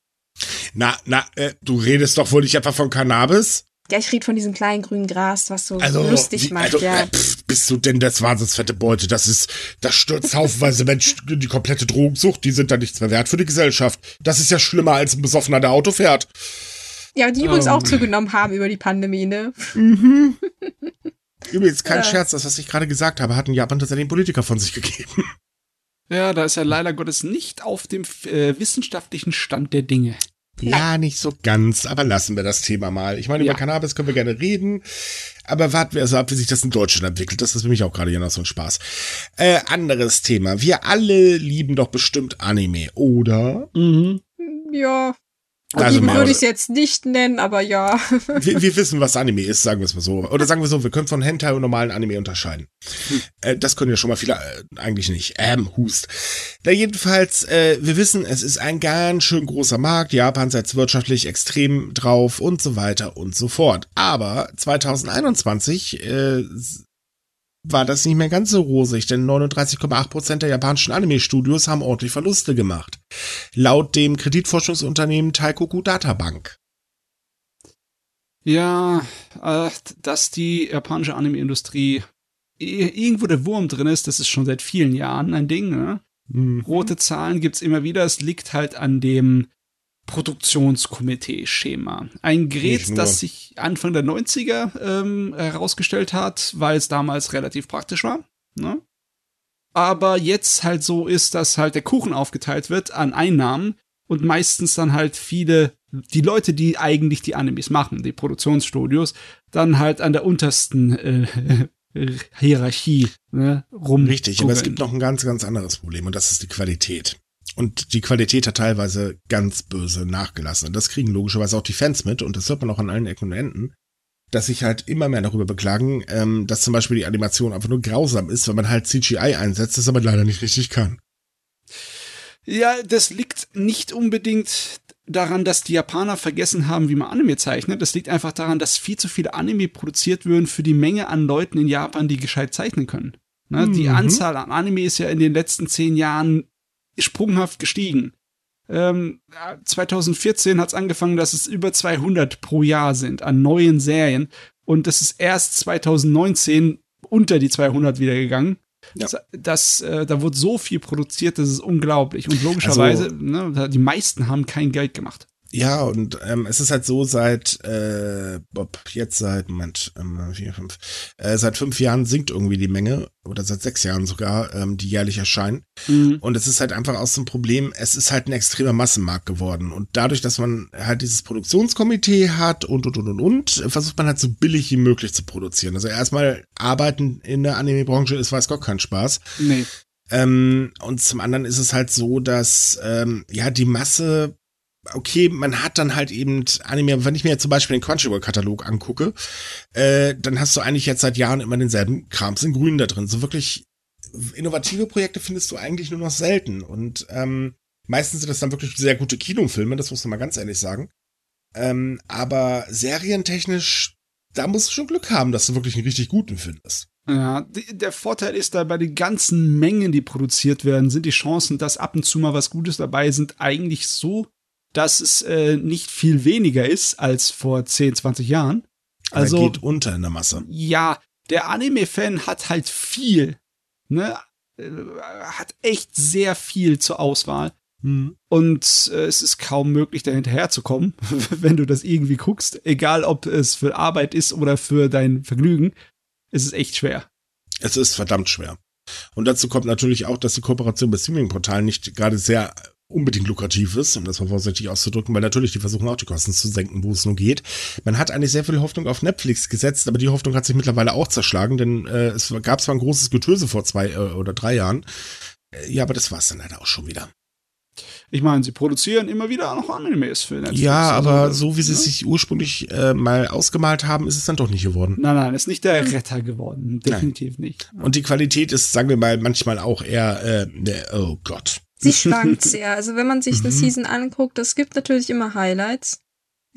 Na, na, äh, du redest doch wohl nicht etwa von Cannabis? Ja, ich rede von diesem kleinen grünen Gras, was so also, lustig wie, macht, also, ja. Äh, pff, bist du denn das wahnsinnsfette Beute? Das ist, das stürzt haufenweise Menschen die komplette Drogensucht, die sind da nichts mehr wert für die Gesellschaft. Das ist ja schlimmer als ein Besoffener, der Auto fährt. Ja, die übrigens um. auch zugenommen haben über die Pandemie, ne? Mhm. <laughs> Übrigens, kein ja. Scherz, das, was ich gerade gesagt habe, hat in Japan tatsächlich einen Politiker von sich gegeben. Ja, da ist er leider Gottes nicht auf dem äh, wissenschaftlichen Stand der Dinge. Ja, nicht so ganz, aber lassen wir das Thema mal. Ich meine, ja. über Cannabis können wir gerne reden, aber warten wir also ab, wie sich das in Deutschland entwickelt. Das ist für mich auch gerade hier noch so ein Spaß. Äh, anderes Thema. Wir alle lieben doch bestimmt Anime, oder? Mhm. Ja, also Lieben würde ich es jetzt nicht nennen, aber ja. <laughs> wir, wir, wissen, was Anime ist, sagen wir es mal so. Oder sagen wir so, wir können von Hentai und normalen Anime unterscheiden. Hm. Äh, das können ja schon mal viele äh, eigentlich nicht. Ähm, Hust. Da jedenfalls, äh, wir wissen, es ist ein ganz schön großer Markt. Japan setzt wirtschaftlich extrem drauf und so weiter und so fort. Aber 2021 äh, war das nicht mehr ganz so rosig, denn 39,8% der japanischen Anime-Studios haben ordentlich Verluste gemacht. Laut dem Kreditforschungsunternehmen Taikoku Databank. Ja, äh, dass die japanische Anime-Industrie irgendwo der Wurm drin ist, das ist schon seit vielen Jahren ein Ding. Ne? Mhm. Rote Zahlen gibt's immer wieder. Es liegt halt an dem Produktionskomitee-Schema. Ein Gerät, das sich Anfang der 90er ähm, herausgestellt hat, weil es damals relativ praktisch war. Ne? Aber jetzt halt so ist, dass halt der Kuchen aufgeteilt wird an Einnahmen und meistens dann halt viele, die Leute, die eigentlich die Animes machen, die Produktionsstudios, dann halt an der untersten äh, <laughs> Hierarchie ne, rum. Richtig, aber es gibt noch ein ganz, ganz anderes Problem und das ist die Qualität. Und die Qualität hat teilweise ganz böse nachgelassen. Und das kriegen logischerweise auch die Fans mit und das hört man auch an allen Ecken und Enden, dass sich halt immer mehr darüber beklagen, ähm, dass zum Beispiel die Animation einfach nur grausam ist, wenn man halt CGI einsetzt, das aber leider nicht richtig kann. Ja, das liegt nicht unbedingt daran, dass die Japaner vergessen haben, wie man Anime zeichnet. Das liegt einfach daran, dass viel zu viele Anime produziert würden für die Menge an Leuten in Japan, die gescheit zeichnen können. Ne? Mhm. Die Anzahl an Anime ist ja in den letzten zehn Jahren sprunghaft gestiegen. Ähm, 2014 hat es angefangen, dass es über 200 pro Jahr sind an neuen Serien. Und das ist erst 2019 unter die 200 wieder gegangen. Ja. Das, äh, da wurde so viel produziert, das ist unglaublich. Und logischerweise, also, ne, die meisten haben kein Geld gemacht. Ja, und ähm, es ist halt so seit äh, Bob, jetzt seit Moment, ähm, vier, fünf, äh, seit fünf Jahren sinkt irgendwie die Menge, oder seit sechs Jahren sogar, ähm, die jährlich erscheinen. Mhm. Und es ist halt einfach aus dem Problem, es ist halt ein extremer Massenmarkt geworden. Und dadurch, dass man halt dieses Produktionskomitee hat und und und und und, versucht man halt so billig wie möglich zu produzieren. Also erstmal arbeiten in der Anime-Branche ist weiß Gott kein Spaß. Nee. Ähm, und zum anderen ist es halt so, dass ähm, ja die Masse okay, man hat dann halt eben Anime, wenn ich mir jetzt zum Beispiel den Crunchyroll-Katalog angucke, äh, dann hast du eigentlich jetzt seit Jahren immer denselben Krams in Grün da drin. So wirklich innovative Projekte findest du eigentlich nur noch selten. Und ähm, meistens sind das dann wirklich sehr gute Kinofilme, das muss man mal ganz ehrlich sagen. Ähm, aber serientechnisch, da musst du schon Glück haben, dass du wirklich einen richtig guten findest. Ja, der Vorteil ist da bei den ganzen Mengen, die produziert werden, sind die Chancen, dass ab und zu mal was Gutes dabei sind, eigentlich so dass es äh, nicht viel weniger ist als vor 10, 20 Jahren. Also geht unter in der Masse. Ja, der Anime-Fan hat halt viel, ne? Äh, hat echt sehr viel zur Auswahl. Mhm. Und äh, es ist kaum möglich, da hinterherzukommen, <laughs> wenn du das irgendwie guckst. Egal, ob es für Arbeit ist oder für dein Vergnügen. Es ist echt schwer. Es ist verdammt schwer. Und dazu kommt natürlich auch, dass die Kooperation mit Streaming-Portalen nicht gerade sehr unbedingt lukrativ ist, um das mal vorsichtig auszudrücken, weil natürlich die versuchen auch die Kosten zu senken, wo es nur geht. Man hat eigentlich sehr viel Hoffnung auf Netflix gesetzt, aber die Hoffnung hat sich mittlerweile auch zerschlagen, denn äh, es gab zwar ein großes Getöse vor zwei äh, oder drei Jahren, äh, ja, aber das war es dann leider auch schon wieder. Ich meine, sie produzieren immer wieder noch Animes für Netflix. Ja, also, aber also, so wie sie ne? sich ursprünglich äh, mal ausgemalt haben, ist es dann doch nicht geworden. Nein, nein, ist nicht der Retter geworden. Definitiv nein. nicht. Und die Qualität ist, sagen wir mal, manchmal auch eher, äh, oh Gott. Sie schwankt <laughs> sehr. Also wenn man sich mhm. eine Season anguckt, es gibt natürlich immer Highlights.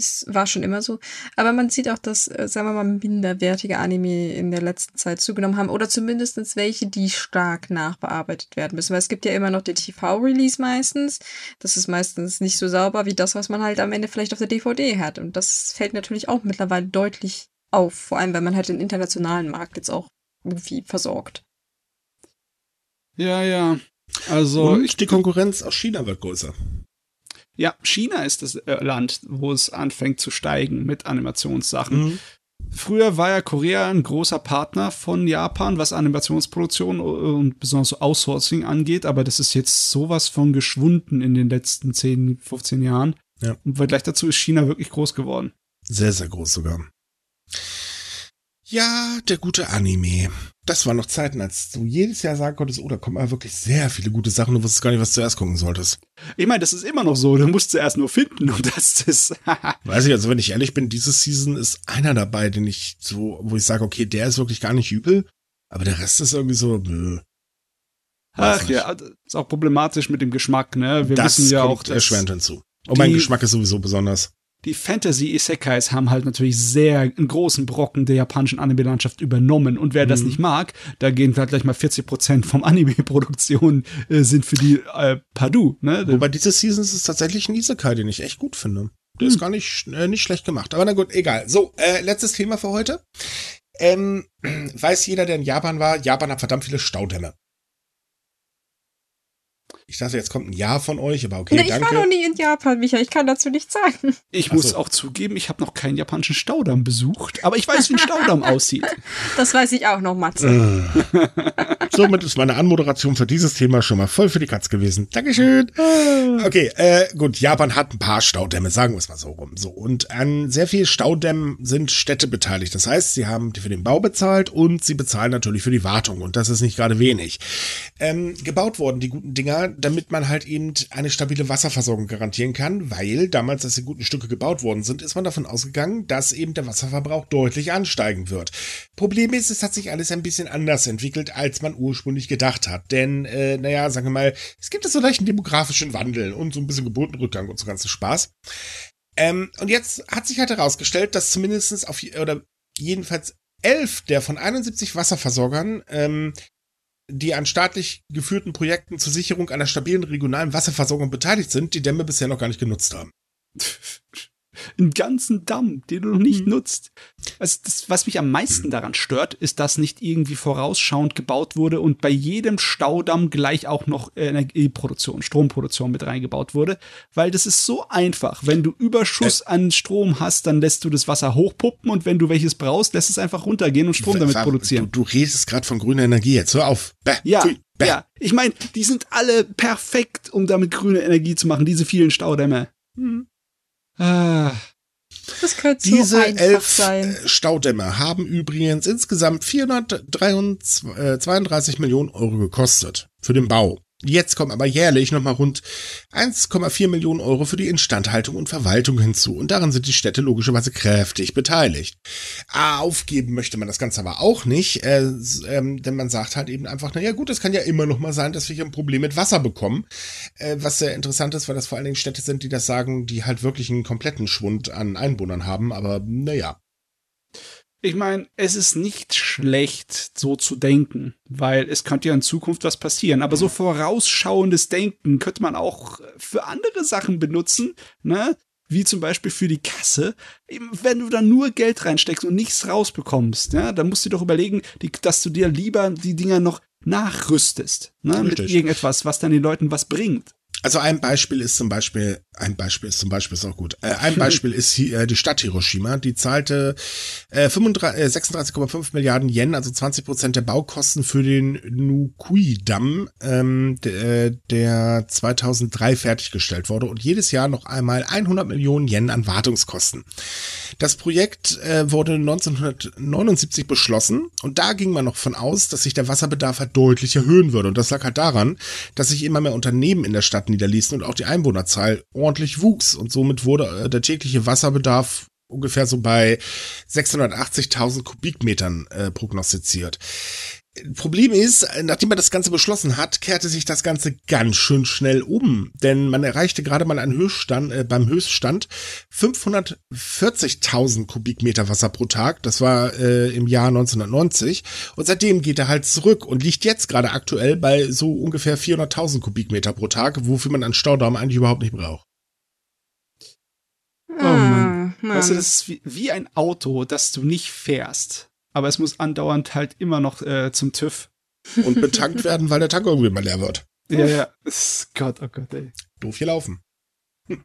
Es war schon immer so. Aber man sieht auch, dass, äh, sagen wir mal, minderwertige Anime in der letzten Zeit zugenommen haben. Oder zumindest welche, die stark nachbearbeitet werden müssen. Weil es gibt ja immer noch den TV-Release meistens. Das ist meistens nicht so sauber wie das, was man halt am Ende vielleicht auf der DVD hat. Und das fällt natürlich auch mittlerweile deutlich auf. Vor allem, wenn man halt den internationalen Markt jetzt auch irgendwie versorgt. Ja, ja. Also Und ich, die Konkurrenz aus China wird größer. Ja, China ist das äh, Land, wo es anfängt zu steigen mit Animationssachen. Mhm. Früher war ja Korea ein großer Partner von Japan, was Animationsproduktion und besonders so Outsourcing angeht, aber das ist jetzt sowas von geschwunden in den letzten 10, 15 Jahren. Ja. Und gleich dazu ist China wirklich groß geworden. Sehr, sehr groß sogar. Ja, der gute Anime. Das waren noch Zeiten, als du jedes Jahr sagen konntest, oh, da kommen aber wirklich sehr viele gute Sachen, du wusstest gar nicht, was du zuerst gucken solltest. Ich meine, das ist immer noch so, du musst zuerst nur finden und das ist. <laughs> Weiß ich, also wenn ich ehrlich bin, diese Season ist einer dabei, den ich so, wo ich sage, okay, der ist wirklich gar nicht übel, aber der Rest ist irgendwie so, nö. Ach ja, ist auch problematisch mit dem Geschmack, ne? Wir das wissen ja auch, dass erschwerend hinzu. Und mein Geschmack ist sowieso besonders die Fantasy-Isekais haben halt natürlich sehr einen großen Brocken der japanischen Anime-Landschaft übernommen. Und wer mhm. das nicht mag, da gehen halt gleich mal 40 Prozent vom <laughs> Anime-Produktion äh, sind für die äh, Padu. Ne? Wobei diese Season ist tatsächlich ein Isekai, den ich echt gut finde. Der mhm. ist gar nicht, äh, nicht schlecht gemacht. Aber na gut, egal. So, äh, letztes Thema für heute. Ähm, <clears throat> weiß jeder, der in Japan war, Japan hat verdammt viele Staudämme. Ich dachte, jetzt kommt ein Ja von euch, aber okay, nee, danke. Ich war noch nie in Japan, Micha. Ich kann dazu nichts sagen. Ich so. muss auch zugeben, ich habe noch keinen japanischen Staudamm besucht, aber ich weiß, wie ein Staudamm <laughs> aussieht. Das weiß ich auch noch, Matze. <laughs> Somit ist meine Anmoderation für dieses Thema schon mal voll für die Katz gewesen. Dankeschön. Okay, äh, gut, Japan hat ein paar Staudämme, sagen wir es mal so rum. So, und an sehr vielen Staudämmen sind Städte beteiligt. Das heißt, sie haben für den Bau bezahlt und sie bezahlen natürlich für die Wartung. Und das ist nicht gerade wenig. Ähm, gebaut wurden die guten Dinger, damit man halt eben eine stabile Wasserversorgung garantieren kann, weil damals, als die guten Stücke gebaut worden sind, ist man davon ausgegangen, dass eben der Wasserverbrauch deutlich ansteigen wird. Problem ist, es hat sich alles ein bisschen anders entwickelt, als man ursprünglich gedacht hat. Denn, äh, naja, sagen wir mal, es gibt so leicht einen demografischen Wandel und so ein bisschen Geburtenrückgang und so ganzen Spaß. Ähm, und jetzt hat sich halt herausgestellt, dass zumindestens auf, oder jedenfalls elf der von 71 Wasserversorgern, ähm, die an staatlich geführten Projekten zur Sicherung einer stabilen regionalen Wasserversorgung beteiligt sind, die Dämme bisher noch gar nicht genutzt haben. <laughs> einen ganzen Damm, den du noch nicht mhm. nutzt. Also das, was mich am meisten daran stört, ist, dass nicht irgendwie vorausschauend gebaut wurde und bei jedem Staudamm gleich auch noch Energieproduktion, Stromproduktion mit reingebaut wurde, weil das ist so einfach. Wenn du Überschuss äh, an Strom hast, dann lässt du das Wasser hochpuppen und wenn du welches brauchst, lässt es einfach runtergehen und Strom damit produzieren. Du, du redest gerade von grüner Energie jetzt. Hör auf. Bäh, ja. Pfui. Ja, ich meine, die sind alle perfekt, um damit grüne Energie zu machen, diese vielen Staudämme. Mhm. Ah. Das könnte Diese so elf sein. Staudämme haben übrigens insgesamt 432 Millionen Euro gekostet für den Bau. Jetzt kommen aber jährlich nochmal rund 1,4 Millionen Euro für die Instandhaltung und Verwaltung hinzu. Und daran sind die Städte logischerweise kräftig beteiligt. Aufgeben möchte man das Ganze aber auch nicht, äh, ähm, denn man sagt halt eben einfach, naja gut, es kann ja immer noch mal sein, dass wir hier ein Problem mit Wasser bekommen. Äh, was sehr interessant ist, weil das vor allen Dingen Städte sind, die das sagen, die halt wirklich einen kompletten Schwund an Einwohnern haben. Aber naja. Ich meine, es ist nicht schlecht, so zu denken, weil es könnte ja in Zukunft was passieren. Aber so vorausschauendes Denken könnte man auch für andere Sachen benutzen, ne? Wie zum Beispiel für die Kasse. Wenn du da nur Geld reinsteckst und nichts rausbekommst, ja, dann musst du dir doch überlegen, die, dass du dir lieber die Dinger noch nachrüstest, ne? Mit irgendetwas, was dann den Leuten was bringt. Also ein Beispiel ist zum Beispiel, ein Beispiel ist zum Beispiel ist auch gut. Äh, ein <laughs> Beispiel ist hier, äh, die Stadt Hiroshima, die zahlte äh, 36,5 äh, Milliarden Yen, also 20 Prozent der Baukosten für den Nukui-Damm, ähm, der, der 2003 fertiggestellt wurde und jedes Jahr noch einmal 100 Millionen Yen an Wartungskosten. Das Projekt äh, wurde 1979 beschlossen und da ging man noch von aus, dass sich der Wasserbedarf halt deutlich erhöhen würde und das lag halt daran, dass sich immer mehr Unternehmen in der Stadt niederließen und auch die Einwohnerzahl ordentlich wuchs. Und somit wurde äh, der tägliche Wasserbedarf ungefähr so bei 680.000 Kubikmetern äh, prognostiziert. Problem ist, nachdem man das Ganze beschlossen hat, kehrte sich das Ganze ganz schön schnell um, denn man erreichte gerade mal einen Höchststand, äh, beim Höchststand 540.000 Kubikmeter Wasser pro Tag. Das war äh, im Jahr 1990 und seitdem geht er halt zurück und liegt jetzt gerade aktuell bei so ungefähr 400.000 Kubikmeter pro Tag, wofür man einen Staudamm eigentlich überhaupt nicht braucht. Oh Mann. Mann. Weißt du, das ist wie, wie ein Auto, das du nicht fährst aber es muss andauernd halt immer noch äh, zum TÜV. Und betankt werden, weil der Tank irgendwie mal leer wird. Ja, ja. Gott, oh Gott, ey. Doof hier laufen. Hm.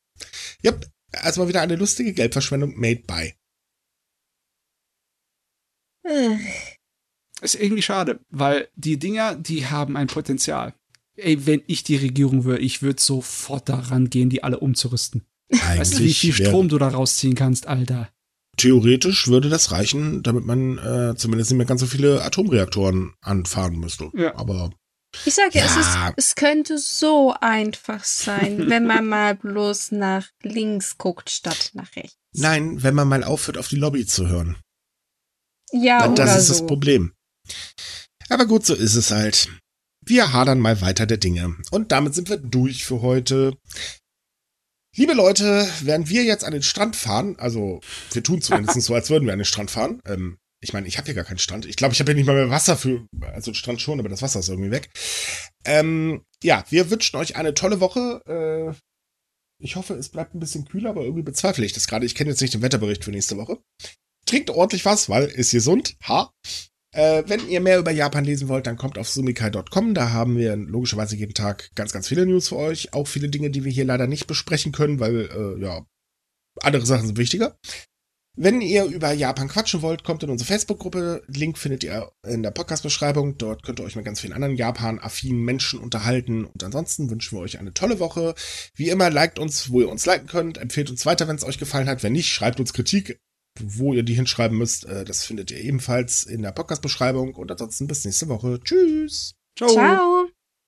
Yep, also mal wieder eine lustige Geldverschwendung made by. Ist irgendwie schade, weil die Dinger, die haben ein Potenzial. Ey, wenn ich die Regierung wäre, ich würde sofort daran gehen, die alle umzurüsten. Eigentlich weißt du, wie viel Strom du da rausziehen kannst, Alter? Theoretisch würde das reichen, damit man äh, zumindest nicht mehr ganz so viele Atomreaktoren anfahren müsste. Ja. Aber ich sage ja, es, ist, es könnte so einfach sein, <laughs> wenn man mal bloß nach links guckt statt nach rechts. Nein, wenn man mal aufhört, auf die Lobby zu hören. Ja, Dann, Das ist so. das Problem. Aber gut, so ist es halt. Wir hadern mal weiter der Dinge. Und damit sind wir durch für heute. Liebe Leute, während wir jetzt an den Strand fahren, also wir tun zumindest so, als würden wir an den Strand fahren. Ähm, ich meine, ich habe hier gar keinen Strand. Ich glaube, ich habe hier nicht mal mehr Wasser für, also Strand schon, aber das Wasser ist irgendwie weg. Ähm, ja, wir wünschen euch eine tolle Woche. Äh, ich hoffe, es bleibt ein bisschen kühler, aber irgendwie bezweifle ich das gerade. Ich kenne jetzt nicht den Wetterbericht für nächste Woche. Trinkt ordentlich was, weil ist gesund. Ha. Äh, wenn ihr mehr über Japan lesen wollt, dann kommt auf sumikai.com. Da haben wir logischerweise jeden Tag ganz, ganz viele News für euch. Auch viele Dinge, die wir hier leider nicht besprechen können, weil, äh, ja, andere Sachen sind wichtiger. Wenn ihr über Japan quatschen wollt, kommt in unsere Facebook-Gruppe. Link findet ihr in der Podcast-Beschreibung. Dort könnt ihr euch mit ganz vielen anderen Japan-affinen Menschen unterhalten. Und ansonsten wünschen wir euch eine tolle Woche. Wie immer, liked uns, wo ihr uns liken könnt. Empfehlt uns weiter, wenn es euch gefallen hat. Wenn nicht, schreibt uns Kritik, wo ihr die hinschreiben müsst. Äh, das findet ihr ebenfalls in der Podcast-Beschreibung. Und ansonsten bis nächste Woche. Tschüss. Ciao. Ciao.